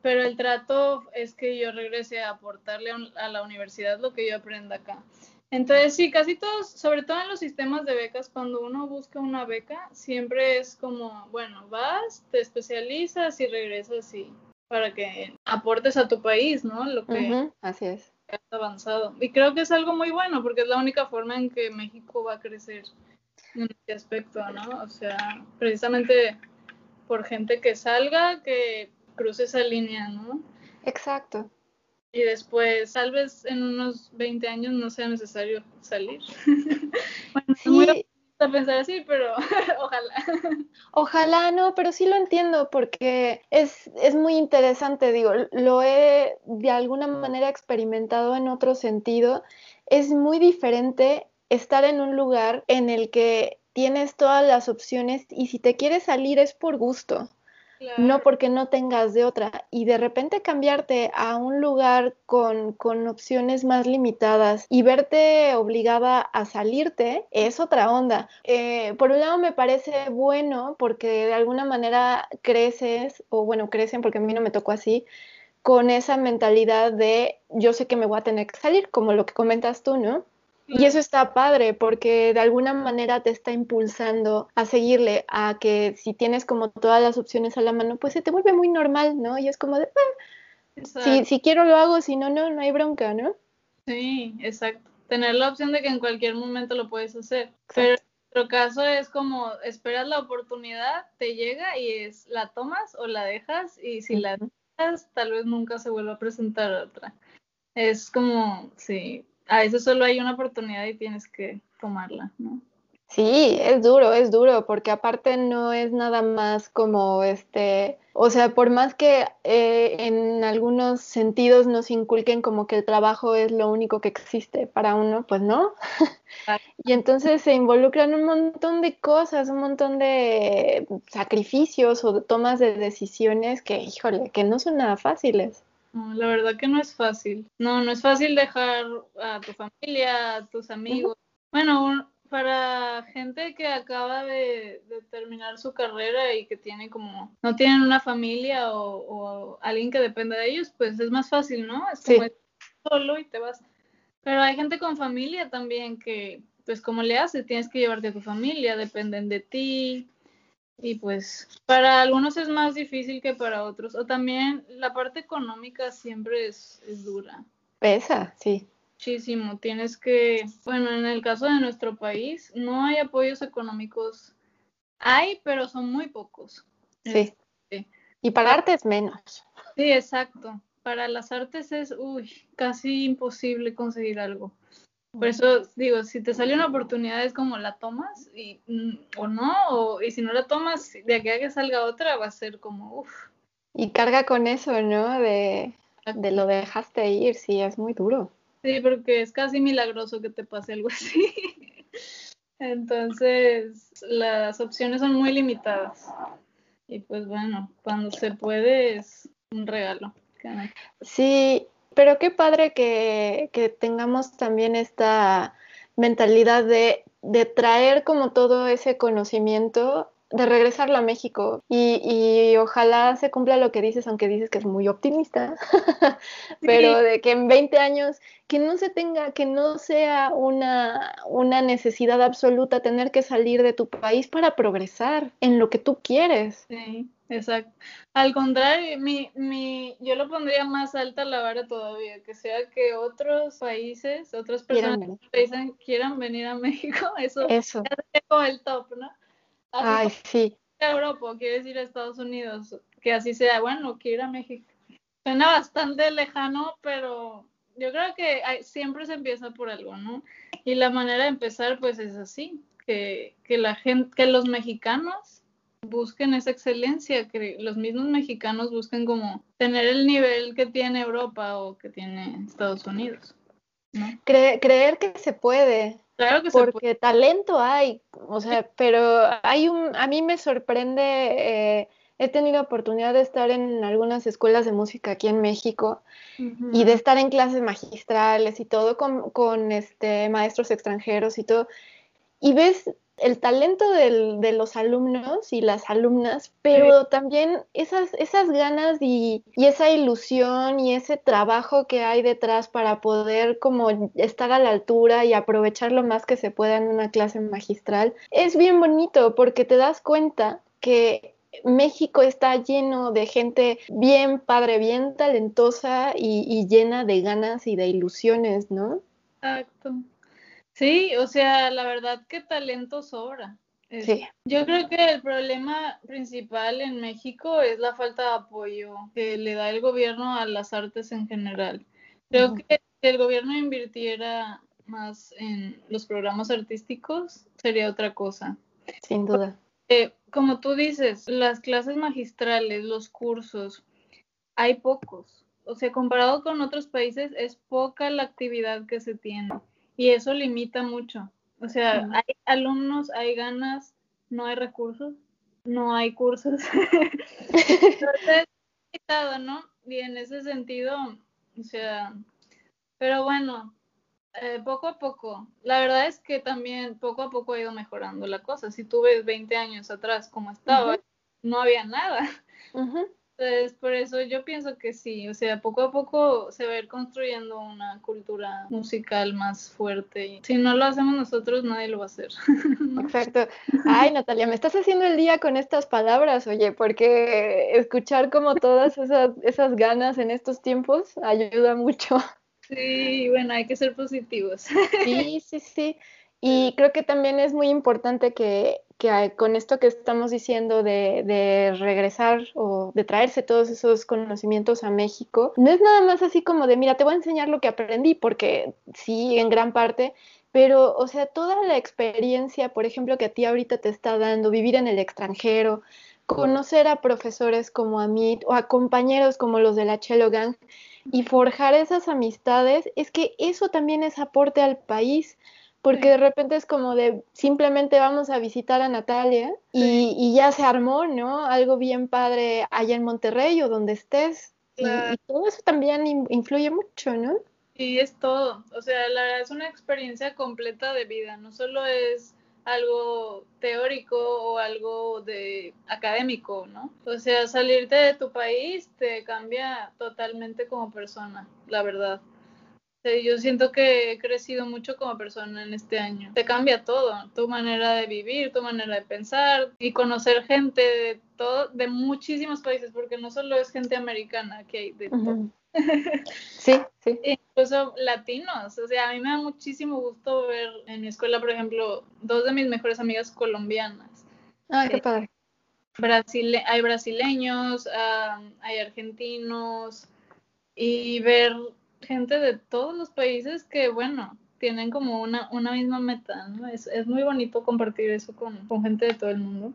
Pero el trato es que yo regrese a aportarle a la universidad lo que yo aprenda acá. Entonces, sí, casi todos, sobre todo en los sistemas de becas, cuando uno busca una beca, siempre es como, bueno, vas, te especializas y regresas y para que aportes a tu país, ¿no? Lo que así es. has avanzado. Y creo que es algo muy bueno porque es la única forma en que México va a crecer en este aspecto, ¿no? O sea, precisamente por gente que salga, que cruce esa línea, ¿no? Exacto y después tal vez en unos 20 años no sea necesario salir. bueno, sí. muy a pensar así, pero ojalá. Ojalá no, pero sí lo entiendo porque es, es muy interesante, digo, lo he de alguna manera experimentado en otro sentido. Es muy diferente estar en un lugar en el que tienes todas las opciones y si te quieres salir es por gusto no porque no tengas de otra. Y de repente cambiarte a un lugar con, con, opciones más limitadas y verte obligada a salirte es otra onda. Eh, por un lado me parece bueno porque de alguna manera creces, o bueno, crecen porque a mí no me tocó así, con esa mentalidad de yo sé que me voy a tener que salir, como lo que comentas tú, ¿no? Y eso está padre porque de alguna manera te está impulsando a seguirle, a que si tienes como todas las opciones a la mano, pues se te vuelve muy normal, ¿no? Y es como de, ah, si, si quiero lo hago, si no, no, no hay bronca, ¿no? Sí, exacto. Tener la opción de que en cualquier momento lo puedes hacer. Pero en nuestro caso es como esperas la oportunidad, te llega y es la tomas o la dejas y si la dejas tal vez nunca se vuelva a presentar otra. Es como, sí, a veces solo hay una oportunidad y tienes que tomarla, ¿no? Sí, es duro, es duro, porque aparte no es nada más como este, o sea, por más que eh, en algunos sentidos nos inculquen como que el trabajo es lo único que existe para uno, pues no. y entonces se involucran un montón de cosas, un montón de sacrificios o tomas de decisiones que, híjole, que no son nada fáciles. No, la verdad que no es fácil. No, no es fácil dejar a tu familia, a tus amigos. Bueno, para gente que acaba de, terminar su carrera y que tiene como, no tienen una familia o, alguien que dependa de ellos, pues es más fácil, ¿no? Es como solo y te vas. Pero hay gente con familia también que, pues como le haces, tienes que llevarte a tu familia, dependen de ti, y pues para algunos es más difícil que para otros. O también la parte económica siempre es, es dura. Pesa, sí. Muchísimo. Tienes que, bueno, en el caso de nuestro país, no hay apoyos económicos. Hay, pero son muy pocos. Sí. Este, y para artes menos. Sí, exacto. Para las artes es, uy, casi imposible conseguir algo. Por eso digo, si te sale una oportunidad es como la tomas y, mm, o no, o, y si no la tomas, de aquí a que salga otra va a ser como, uff. Y carga con eso, ¿no? De, de lo dejaste ir, sí, es muy duro. Sí, porque es casi milagroso que te pase algo así. Entonces, las opciones son muy limitadas. Y pues bueno, cuando se puede es un regalo. Sí, pero qué padre que, tengamos también esta mentalidad de, de, traer como todo ese conocimiento, de regresarlo a México. Y, y, ojalá se cumpla lo que dices, aunque dices que es muy optimista, pero de que en 20 años que no se tenga, que no sea una, una necesidad absoluta tener que salir de tu país para progresar en lo que tú quieres. Sí. Exacto. Al contrario, mi, mi, yo lo pondría más alta la vara todavía, que sea que otros países, otras personas quieran, quieran venir a México, eso, eso. es como el top, ¿no? Ay, sí. Europa, quiere decir a Estados Unidos, que así sea, bueno, quiero ir a México. Suena bastante lejano, pero yo creo que siempre se empieza por algo, ¿no? Y la manera de empezar, pues es así, que, que la gente, que los mexicanos busquen esa excelencia, que los mismos mexicanos busquen como tener el nivel que tiene Europa o que tiene Estados Unidos. creer que se puede. Claro que porque se puede. talento hay, o sea, pero hay un, a mí me sorprende, eh, he tenido oportunidad de estar en algunas escuelas de música aquí en México y de estar en clases magistrales y todo con, con este, maestros extranjeros y todo, y ves el talento de los alumnos y las alumnas, pero también esas, esas ganas y, esa ilusión y ese trabajo que hay detrás para poder como estar a la altura y aprovechar lo más que se pueda en una clase magistral, es bien bonito porque te das cuenta que México está lleno de gente bien padre, bien talentosa y, y llena de ganas y de ilusiones, ¿no? Exacto. Sí, o sea, la verdad que talento sobra. Sí. Yo creo que el problema principal en México es la falta de apoyo que le da el gobierno a las artes en general. Creo que si el gobierno invirtiera más en los programas artísticos, sería otra cosa. Sin duda. Eh, como tú dices, las clases magistrales, los cursos, hay pocos. O sea, comparado con otros países, es poca la actividad que se tiene y eso limita mucho. O sea, hay alumnos, hay ganas, no hay recursos, no hay cursos. Entonces, limitado, ¿no? Y en ese sentido, o sea, pero bueno, eh, poco a poco. La verdad es que también poco a poco ha ido mejorando la cosa. Si tú ves 20 años atrás como estaba, no había nada. Entonces, por eso yo pienso que sí, o sea, poco a poco se va a ir construyendo una cultura musical más fuerte. Y si no lo hacemos nosotros, nadie lo va a hacer. Exacto. Ay, Natalia, me estás haciendo el día con estas palabras, oye, porque escuchar como todas esas, esas ganas en estos tiempos ayuda mucho. Sí, bueno, hay que ser positivos. Sí, sí, sí. Y creo que también es muy importante que, que con esto que estamos diciendo de, de, regresar o de traerse todos esos conocimientos a México, no es nada más así como de, mira, te voy a enseñar lo que aprendí, porque sí, en gran parte, pero, o sea, toda la experiencia, por ejemplo, que a ti ahorita te está dando, vivir en el extranjero, conocer a profesores como a mí o a compañeros como los de la Chelo Gang y forjar esas amistades, es que eso también es aporte al país porque de repente es como de simplemente vamos a visitar a Natalia y, ya se armó, ¿no? Algo bien padre allá en Monterrey o donde estés. Y, todo eso también influye mucho, ¿no? Y es todo, o sea, la verdad es una experiencia completa de vida, no solo es algo teórico o algo de académico, ¿no? O sea, salirte de tu país te cambia totalmente como persona, la verdad yo siento que he crecido mucho como persona en este año. Te cambia todo, tu manera de vivir, tu manera de pensar y conocer gente de todo, de muchísimos países, porque no solo es gente americana que hay de todo. Sí, sí. Incluso latinos. O sea, a mí me da muchísimo gusto ver en mi escuela, por ejemplo, dos de mis mejores amigas colombianas. Ay, qué eh, padre. hay brasileños, hay argentinos, y ver gente de todos los países que, bueno, tienen como una, una misma meta, ¿no? Es, es muy bonito compartir eso con, con, gente de todo el mundo.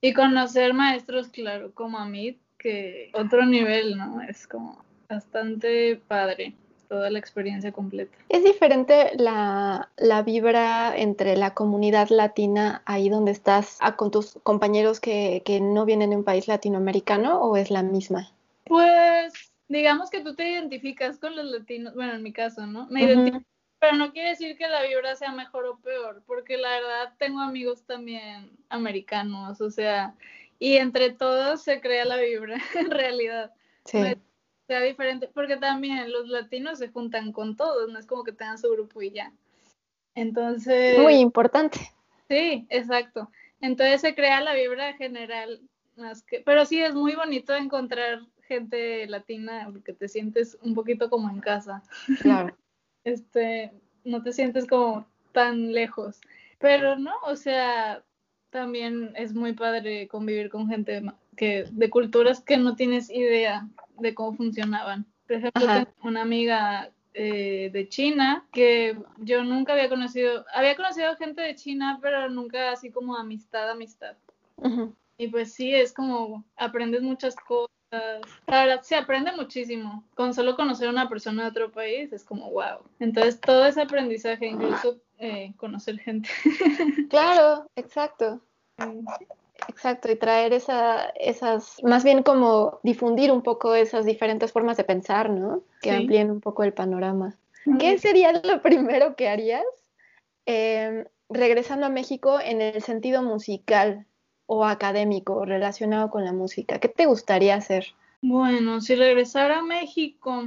Y conocer maestros, claro, como a mí, que otro nivel, ¿no? Es como bastante padre toda la experiencia completa. ¿Es diferente la, la, vibra entre la comunidad latina ahí donde estás a con tus compañeros que, que no vienen de un país latinoamericano o es la misma? Pues digamos que tú te identificas con los latinos, bueno, en mi caso, ¿no? Me identifico, pero no quiere decir que la vibra sea mejor o peor, porque la verdad tengo amigos también americanos, o sea, y entre todos se crea la vibra, en realidad. Sí. sea diferente, porque también los latinos se juntan con todos, no es como que tengan su grupo y ya. Entonces... Muy importante. Sí, exacto. Entonces se crea la vibra general más que, pero sí es muy bonito encontrar gente latina porque te sientes un poquito como en casa. Claro. este, no te sientes como tan lejos. Pero no, o sea, también es muy padre convivir con gente que de culturas que no tienes idea de cómo funcionaban. Por ejemplo, tengo una amiga eh, de China que yo nunca había conocido, había conocido gente de China, pero nunca así como amistad, amistad. Y pues sí, es como aprendes muchas cosas la verdad se aprende muchísimo. Con solo conocer a una persona de otro país es como wow. Entonces todo ese aprendizaje, incluso eh, conocer gente. Claro, exacto. Exacto, y traer esa, esas, más bien como difundir un poco esas diferentes formas de pensar, ¿no? Que amplíen un poco el panorama. ¿Qué sería lo primero que harías em, regresando a México en el sentido musical? O académico relacionado con la música? ¿Qué te gustaría hacer? Bueno, si regresara a México,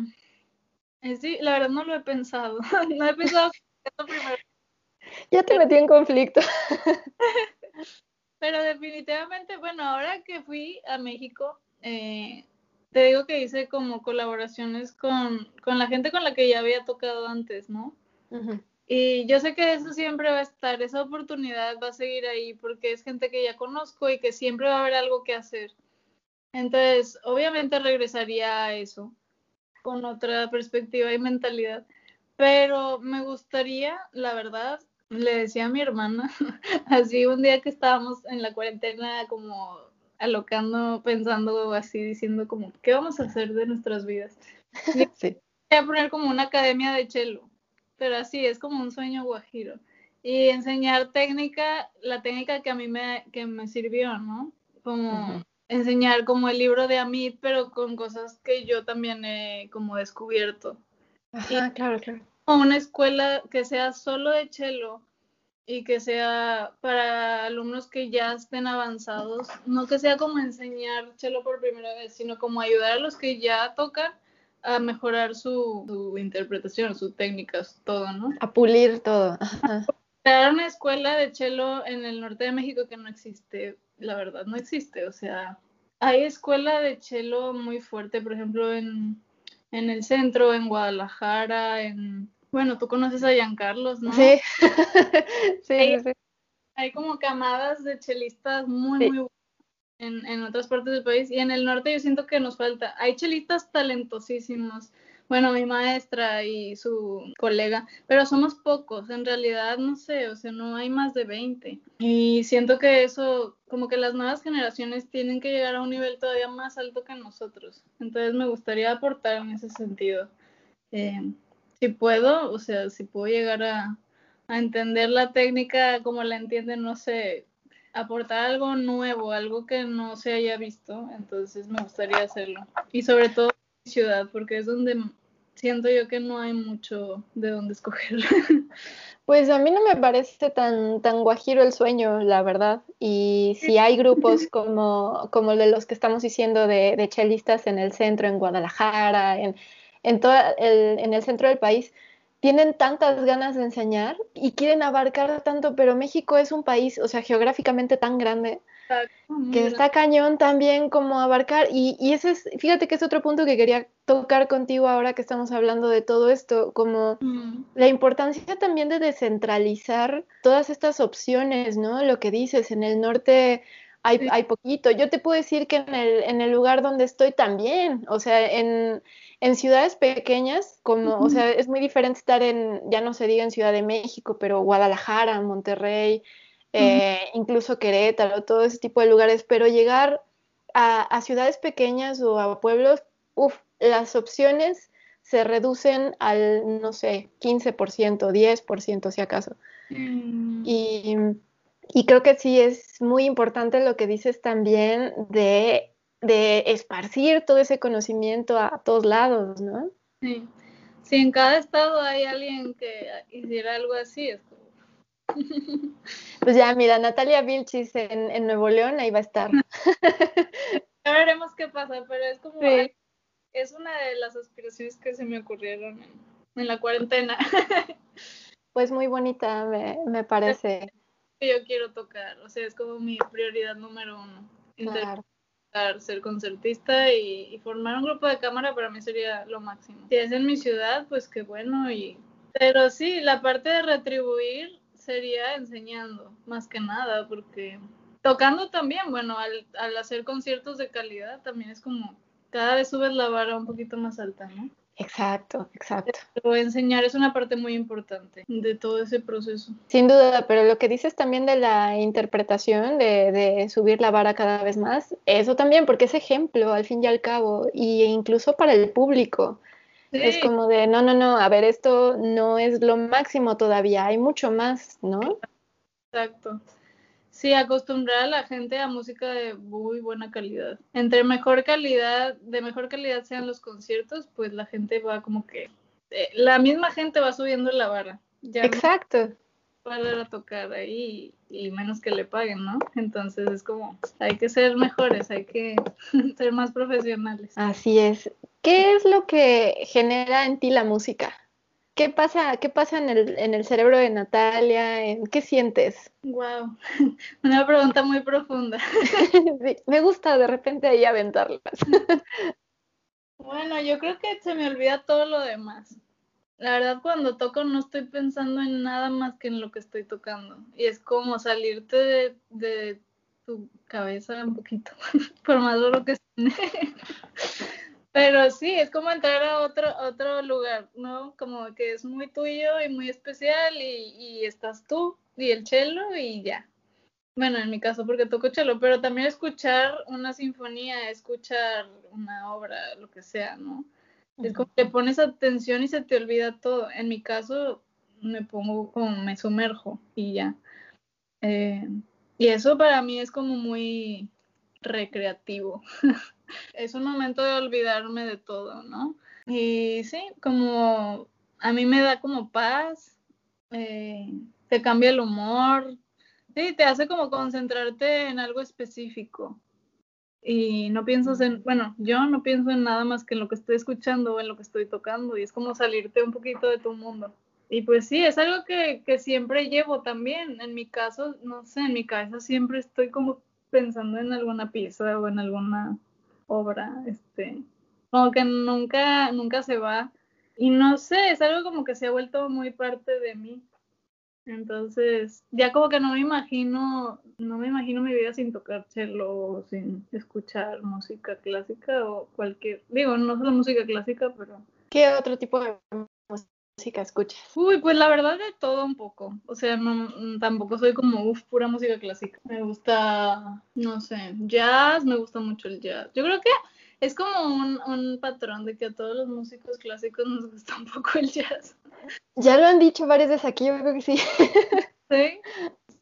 es, la verdad no lo he pensado. no he pensado que primero. Ya te metí en conflicto. Pero definitivamente, bueno, ahora que fui a México, eh, te digo que hice como colaboraciones con, con, la gente con la que ya había tocado antes, ¿no? Y yo sé que eso siempre va a estar, esa oportunidad va a seguir ahí porque es gente que ya conozco y que siempre va a haber algo que hacer. Entonces, obviamente regresaría a eso con otra perspectiva y mentalidad. Pero me gustaría, la verdad, le decía a mi hermana, así un día que estábamos en la cuarentena como alocando, pensando así, diciendo como, ¿qué vamos a hacer de nuestras vidas? Sí. Voy a poner como una academia de chelo pero así es como un sueño guajiro. Y enseñar técnica, la técnica que a mí me, que me sirvió, ¿no? Como enseñar como el libro de Amit, pero con cosas que yo también he como descubierto. Ajá, claro, claro. Una escuela que sea solo de cello y que sea para alumnos que ya estén avanzados, no que sea como enseñar cello por primera vez, sino como ayudar a los que ya tocan a mejorar su, su interpretación, sus técnicas, todo, ¿no? A pulir todo. Crear una escuela de cello en el norte de México que no existe, la verdad, no existe, o sea, hay escuela de cello muy fuerte, por ejemplo, en, en el centro, en Guadalajara, en... Bueno, tú conoces a Giancarlos, ¿no? Sí. sí, hay, sí. hay como camadas de chelistas muy, muy buenas en, en otras partes del país. Y en el norte yo siento que nos falta. Hay chelistas talentosísimos. Bueno, mi maestra y su colega, pero somos pocos, en realidad no sé, o sea, no hay más de 20. Y siento que eso, como que las nuevas generaciones tienen que llegar a un nivel todavía más alto que nosotros. Entonces me gustaría aportar en ese sentido. Eh, si puedo, o sea, si puedo llegar a, a entender la técnica como la entienden, no sé, aportar algo nuevo, algo que no se haya visto, entonces me gustaría hacerlo. Y sobre todo en mi ciudad, porque es donde siento yo que no hay mucho de dónde escoger. Pues a mí no me parece tan, tan guajiro el sueño, la verdad. Y si hay grupos como, como de los que estamos diciendo de, de chelistas en el centro, en Guadalajara, en, en, toda el, en el centro del país, tienen tantas ganas de enseñar y quieren abarcar tanto, pero México es un país, o sea, geográficamente tan grande que está cañón también como abarcar y, y, ese es, fíjate que es otro punto que quería tocar contigo ahora que estamos hablando de todo esto, como Mm, la importancia también de descentralizar todas estas opciones, ¿no? Lo que dices, en el norte hay, hay poquito. Yo te puedo decir que en el, en el lugar donde estoy también, o sea, en, en ciudades pequeñas, como, o sea, es muy diferente estar en, ya no se diga en Ciudad de México, pero Guadalajara, Monterrey, eh, incluso Querétaro, todo ese tipo de lugares, pero llegar a, a ciudades pequeñas o a pueblos, uff, las opciones se reducen al, no sé, 15%, 10% si acaso. Mm, Y, y creo que sí es muy importante lo que dices también de, de esparcir todo ese conocimiento a todos lados, ¿no? Sí. Si en cada estado hay alguien que hiciera algo así, es como... Pues ya, mira, Natalia Vilchis en, en Nuevo León, ahí va a estar. Ya veremos qué pasa, pero es como... Sí. Es una de las aspiraciones que se me ocurrieron en, en la cuarentena. Pues muy bonita, me, me parece. yo quiero tocar, o sea, es como mi prioridad número uno. Claro. Ser concertista y, y formar un grupo de cámara para mí sería lo máximo. Si es en mi ciudad, pues qué bueno. Y... Pero sí, la parte de retribuir sería enseñando, más que nada, porque tocando también, bueno, al, al hacer conciertos de calidad también es como cada vez subes la vara un poquito más alta, ¿no? Exacto, exacto. Pero enseñar es una parte muy importante de todo ese proceso. Sin duda, pero lo que dices también de la interpretación, de, de subir la vara cada vez más, eso también, porque es ejemplo al fin y al cabo, y incluso para el público. Sí, Es como de, no, no, no, a ver, esto no es lo máximo todavía, hay mucho más, ¿no? exacto. Sí, acostumbrar a la gente a música de muy buena calidad. Entre mejor calidad, de mejor calidad sean los conciertos, pues la gente va como que, eh, la misma gente va subiendo la vara. Ya Exacto. para tocar ahí y menos que le paguen, ¿no? Entonces es como, hay que ser mejores, hay que ser más profesionales. Así es. ¿Qué es lo que genera en ti la música? ¿Qué pasa, qué pasa en el, en el cerebro de Natalia? ¿En qué sientes? Wow, una pregunta muy profunda. Sí, me gusta de repente ahí aventarlas. Bueno, yo creo que se me olvida todo lo demás. La verdad, cuando toco no estoy pensando en nada más que en lo que estoy tocando. Y es como salirte de, de tu cabeza un poquito, por más duro que suene. Pero sí, es como entrar a otro, otro lugar, ¿no? Como que es muy tuyo y muy especial y, y estás tú y el cello y ya. Bueno, en mi caso porque toco cello, pero también escuchar una sinfonía, escuchar una obra, lo que sea, ¿no? Es como que le pones atención y se te olvida todo. En mi caso me pongo como me sumerjo y ya. Eh, y eso para mí es como muy recreativo. es un momento de olvidarme de todo, ¿no? Y sí, como a mí me da como paz. eh, te cambia el humor, sí, te hace como concentrarte en algo específico. Y no piensas en, bueno, yo no pienso en nada más que en lo que estoy escuchando o en lo que estoy tocando y es como salirte un poquito de tu mundo. Y pues sí, es algo que, que siempre llevo también. En mi caso, no sé, en mi cabeza siempre estoy como pensando en alguna pieza o en alguna obra, este, como que nunca, nunca se va. Y no sé, es algo como que se ha vuelto muy parte de mí. Entonces, ya como que no me imagino, no me imagino mi vida sin tocar cello o sin escuchar música clásica o cualquier, digo, no solo música clásica, pero... ¿Qué otro tipo de música escuchas? Uy, pues la verdad de todo un poco. O sea, no, tampoco soy como, uff, pura música clásica. Me gusta, no sé, jazz, me gusta mucho el jazz. Yo creo que es como un, un patrón de que a todos los músicos clásicos nos gusta un poco el jazz. Ya lo han dicho varias veces aquí, yo creo que sí. Sí.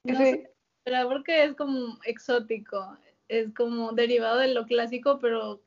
No Sé, pero porque es como exótico, es como derivado de lo clásico, pero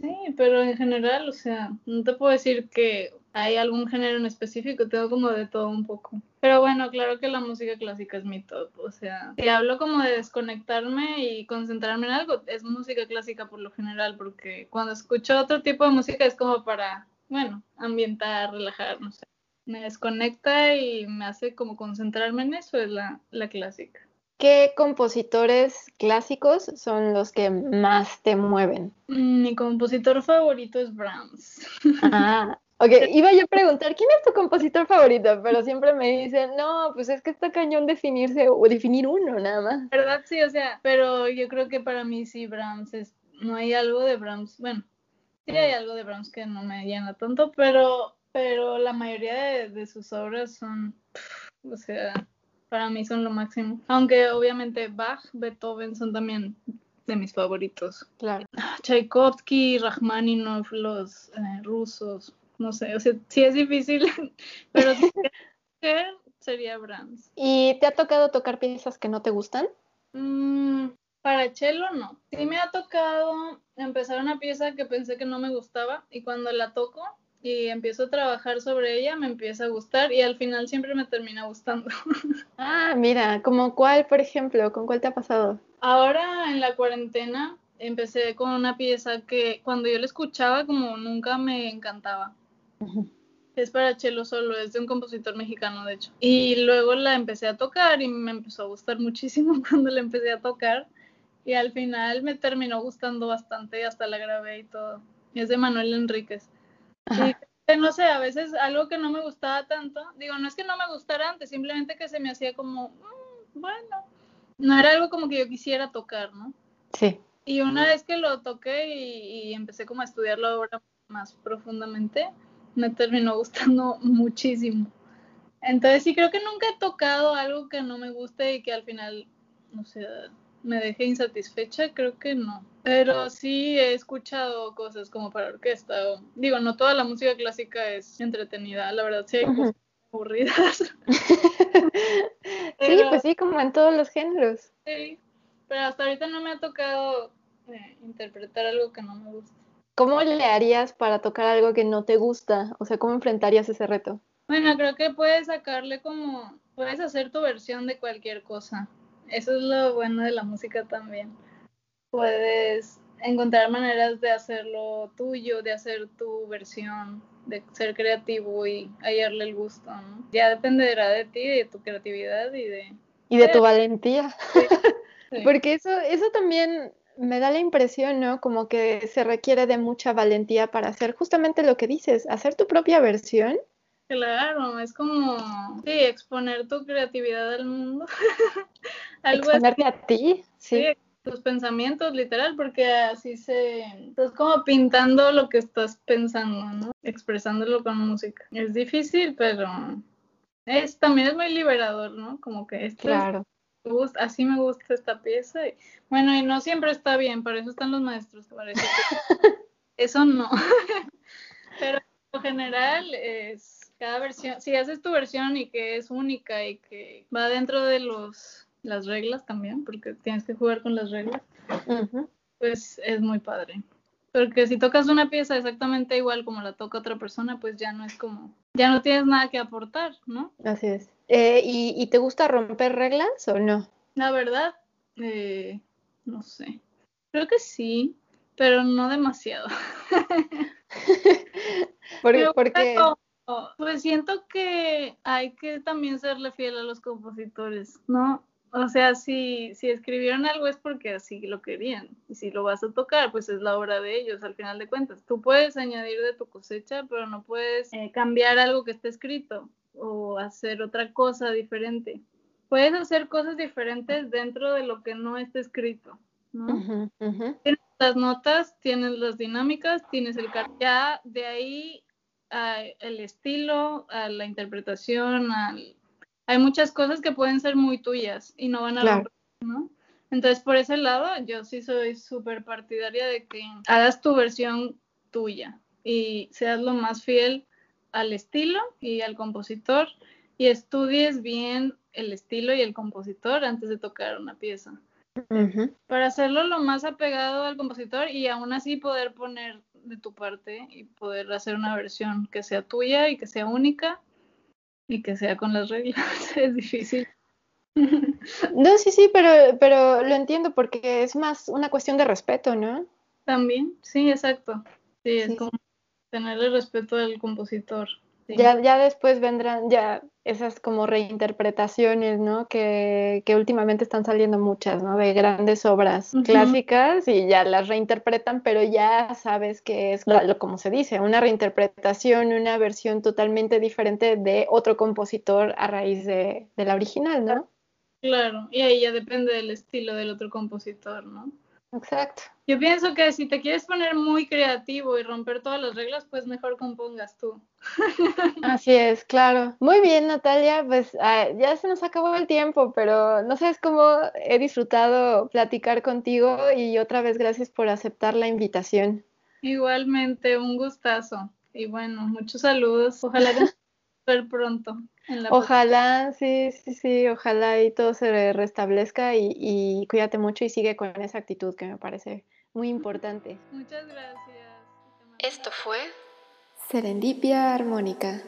sí, pero en general, o sea, no te puedo decir que hay algún género en específico, tengo como de todo un poco. Pero bueno, claro que la música clásica es mi top, o sea, si hablo como de desconectarme y concentrarme en algo, es música clásica por lo general, porque cuando escucho otro tipo de música es como para, bueno, ambientar, relajar, no sé. Me desconecta y me hace como concentrarme en eso, es la, la clásica. ¿Qué compositores clásicos son los que más te mueven? Mm, mi compositor favorito es Brahms. Ah, Ok, iba yo a preguntar, ¿quién es tu compositor favorito? Pero siempre me dicen, no, pues es que está cañón definirse o definir uno nada más. ¿Verdad? Sí, o sea, pero yo creo que para mí sí, Brahms es, no hay algo de Brahms, bueno, sí hay algo de Brahms que no me llena tanto, pero, pero la mayoría de, de sus obras son, o sea, para mí son lo máximo. Aunque obviamente Bach, Beethoven son también de mis favoritos. Claro. Tchaikovsky, Rachmaninoff, los eh, rusos, no sé, o sea, sí es difícil, pero sería Brahms. ¿Y te ha tocado tocar piezas que no te gustan? Mm, para cello no. Sí me ha tocado empezar una pieza que pensé que no me gustaba y cuando la toco y empiezo a trabajar sobre ella me empieza a gustar y al final siempre me termina gustando. Ah, mira, ¿como cuál, por ejemplo? ¿Con cuál te ha pasado? Ahora en la cuarentena empecé con una pieza que cuando yo la escuchaba como nunca me encantaba. Es para cello solo, es de un compositor mexicano, de hecho. Y luego la empecé a tocar y me empezó a gustar muchísimo cuando la empecé a tocar. Y al final me terminó gustando bastante y hasta la grabé y todo. Es de Manuel Enríquez. Y no sé, a veces algo que no me gustaba tanto, digo, no es que no me gustara antes, simplemente que se me hacía como, mm, bueno, no era algo como que yo quisiera tocar, ¿no? Sí. Y una vez que lo toqué y, y empecé como a estudiar la obra más profundamente, me terminó gustando muchísimo. Entonces sí creo que nunca he tocado algo que no me guste y que al final, no sé, me deje insatisfecha, creo que no. Pero sí he escuchado cosas como para orquesta. digo, no toda la música clásica es entretenida, la verdad sí hay cosas aburridas. sí, pues sí, como en todos los géneros. Sí, pero hasta ahorita no me ha tocado eh, interpretar algo que no me gusta. ¿Cómo le harías para tocar algo que no te gusta? O sea, ¿cómo enfrentarías ese reto? Bueno, creo que puedes sacarle como, puedes hacer tu versión de cualquier cosa. Eso es lo bueno de la música también. Puedes encontrar maneras de hacerlo tuyo, de hacer tu versión, de ser creativo y hallarle el gusto, ¿no? Ya dependerá de ti, de tu creatividad y de... Y de tu valentía. Porque eso, eso también me da la impresión, ¿no? Como que se requiere de mucha valentía para hacer justamente lo que dices, hacer tu propia versión. Claro, es como, sí, exponer tu creatividad al mundo. Exponerte a ti, sí. Tus pensamientos, literal, porque así se... Estás como pintando lo que estás pensando, ¿no? Expresándolo con música. Es difícil, pero es también es muy liberador, ¿no? Como que esto claro así me gusta esta pieza. Y, bueno, y no siempre está bien, para eso están los maestros, parece. eso no. Pero en general es cada versión, si haces tu versión y que es única y que va dentro de los las reglas también, porque tienes que jugar con las reglas, pues es muy padre. Porque si tocas una pieza exactamente igual como la toca otra persona, pues ya no es como, ya no tienes nada que aportar, ¿no? Así es. Eh, ¿y, te gusta romper reglas o no? La verdad, eh, no sé. Creo que sí, pero no demasiado. porque, pues siento que hay que también serle fiel a los compositores, ¿no? O sea, si, si escribieron algo es porque así lo querían. Y si lo vas a tocar, pues es la obra de ellos, al final de cuentas. Tú puedes añadir de tu cosecha, pero no puedes eh, cambiar algo que esté escrito o hacer otra cosa diferente. Puedes hacer cosas diferentes dentro de lo que no está escrito. ¿no? Tienes las notas, tienes las dinámicas, tienes el ya de ahí el estilo, a la interpretación, al hay muchas cosas que pueden ser muy tuyas y no van a claro. ¿no? Entonces, por ese lado, yo sí soy súper partidaria de que hagas tu versión tuya y seas lo más fiel al estilo y al compositor y estudies bien el estilo y el compositor antes de tocar una pieza. Para hacerlo lo más apegado al compositor y aún así poder poner de tu parte y poder hacer una versión que sea tuya y que sea única y que sea con las reglas. es difícil. No, sí, sí, pero, pero lo entiendo porque es más una cuestión de respeto, ¿no? También, sí, exacto. Sí, es como tenerle respeto al compositor. Ya, ya después vendrán ya esas como reinterpretaciones, ¿no? Que, que, últimamente están saliendo muchas, ¿no? De grandes obras clásicas y ya las reinterpretan, pero ya sabes que es, como se dice, una reinterpretación, una versión totalmente diferente de otro compositor a raíz de, de la original, ¿no? Claro, y ahí ya depende del estilo del otro compositor, ¿no? Exacto. Yo pienso que si te quieres poner muy creativo y romper todas las reglas, pues mejor compongas tú. Así es, claro. Muy bien, Natalia, pues ah, ya se nos acabó el tiempo, pero no sabes cómo he disfrutado platicar contigo y otra vez gracias por aceptar la invitación. Igualmente, un gustazo. Y bueno, muchos saludos. Ojalá que Ojalá, sí, sí, sí, ojalá y todo se restablezca y, y cuídate mucho y sigue con esa actitud que me parece muy importante. Muchas gracias. Esto fue Serendipia Armónica.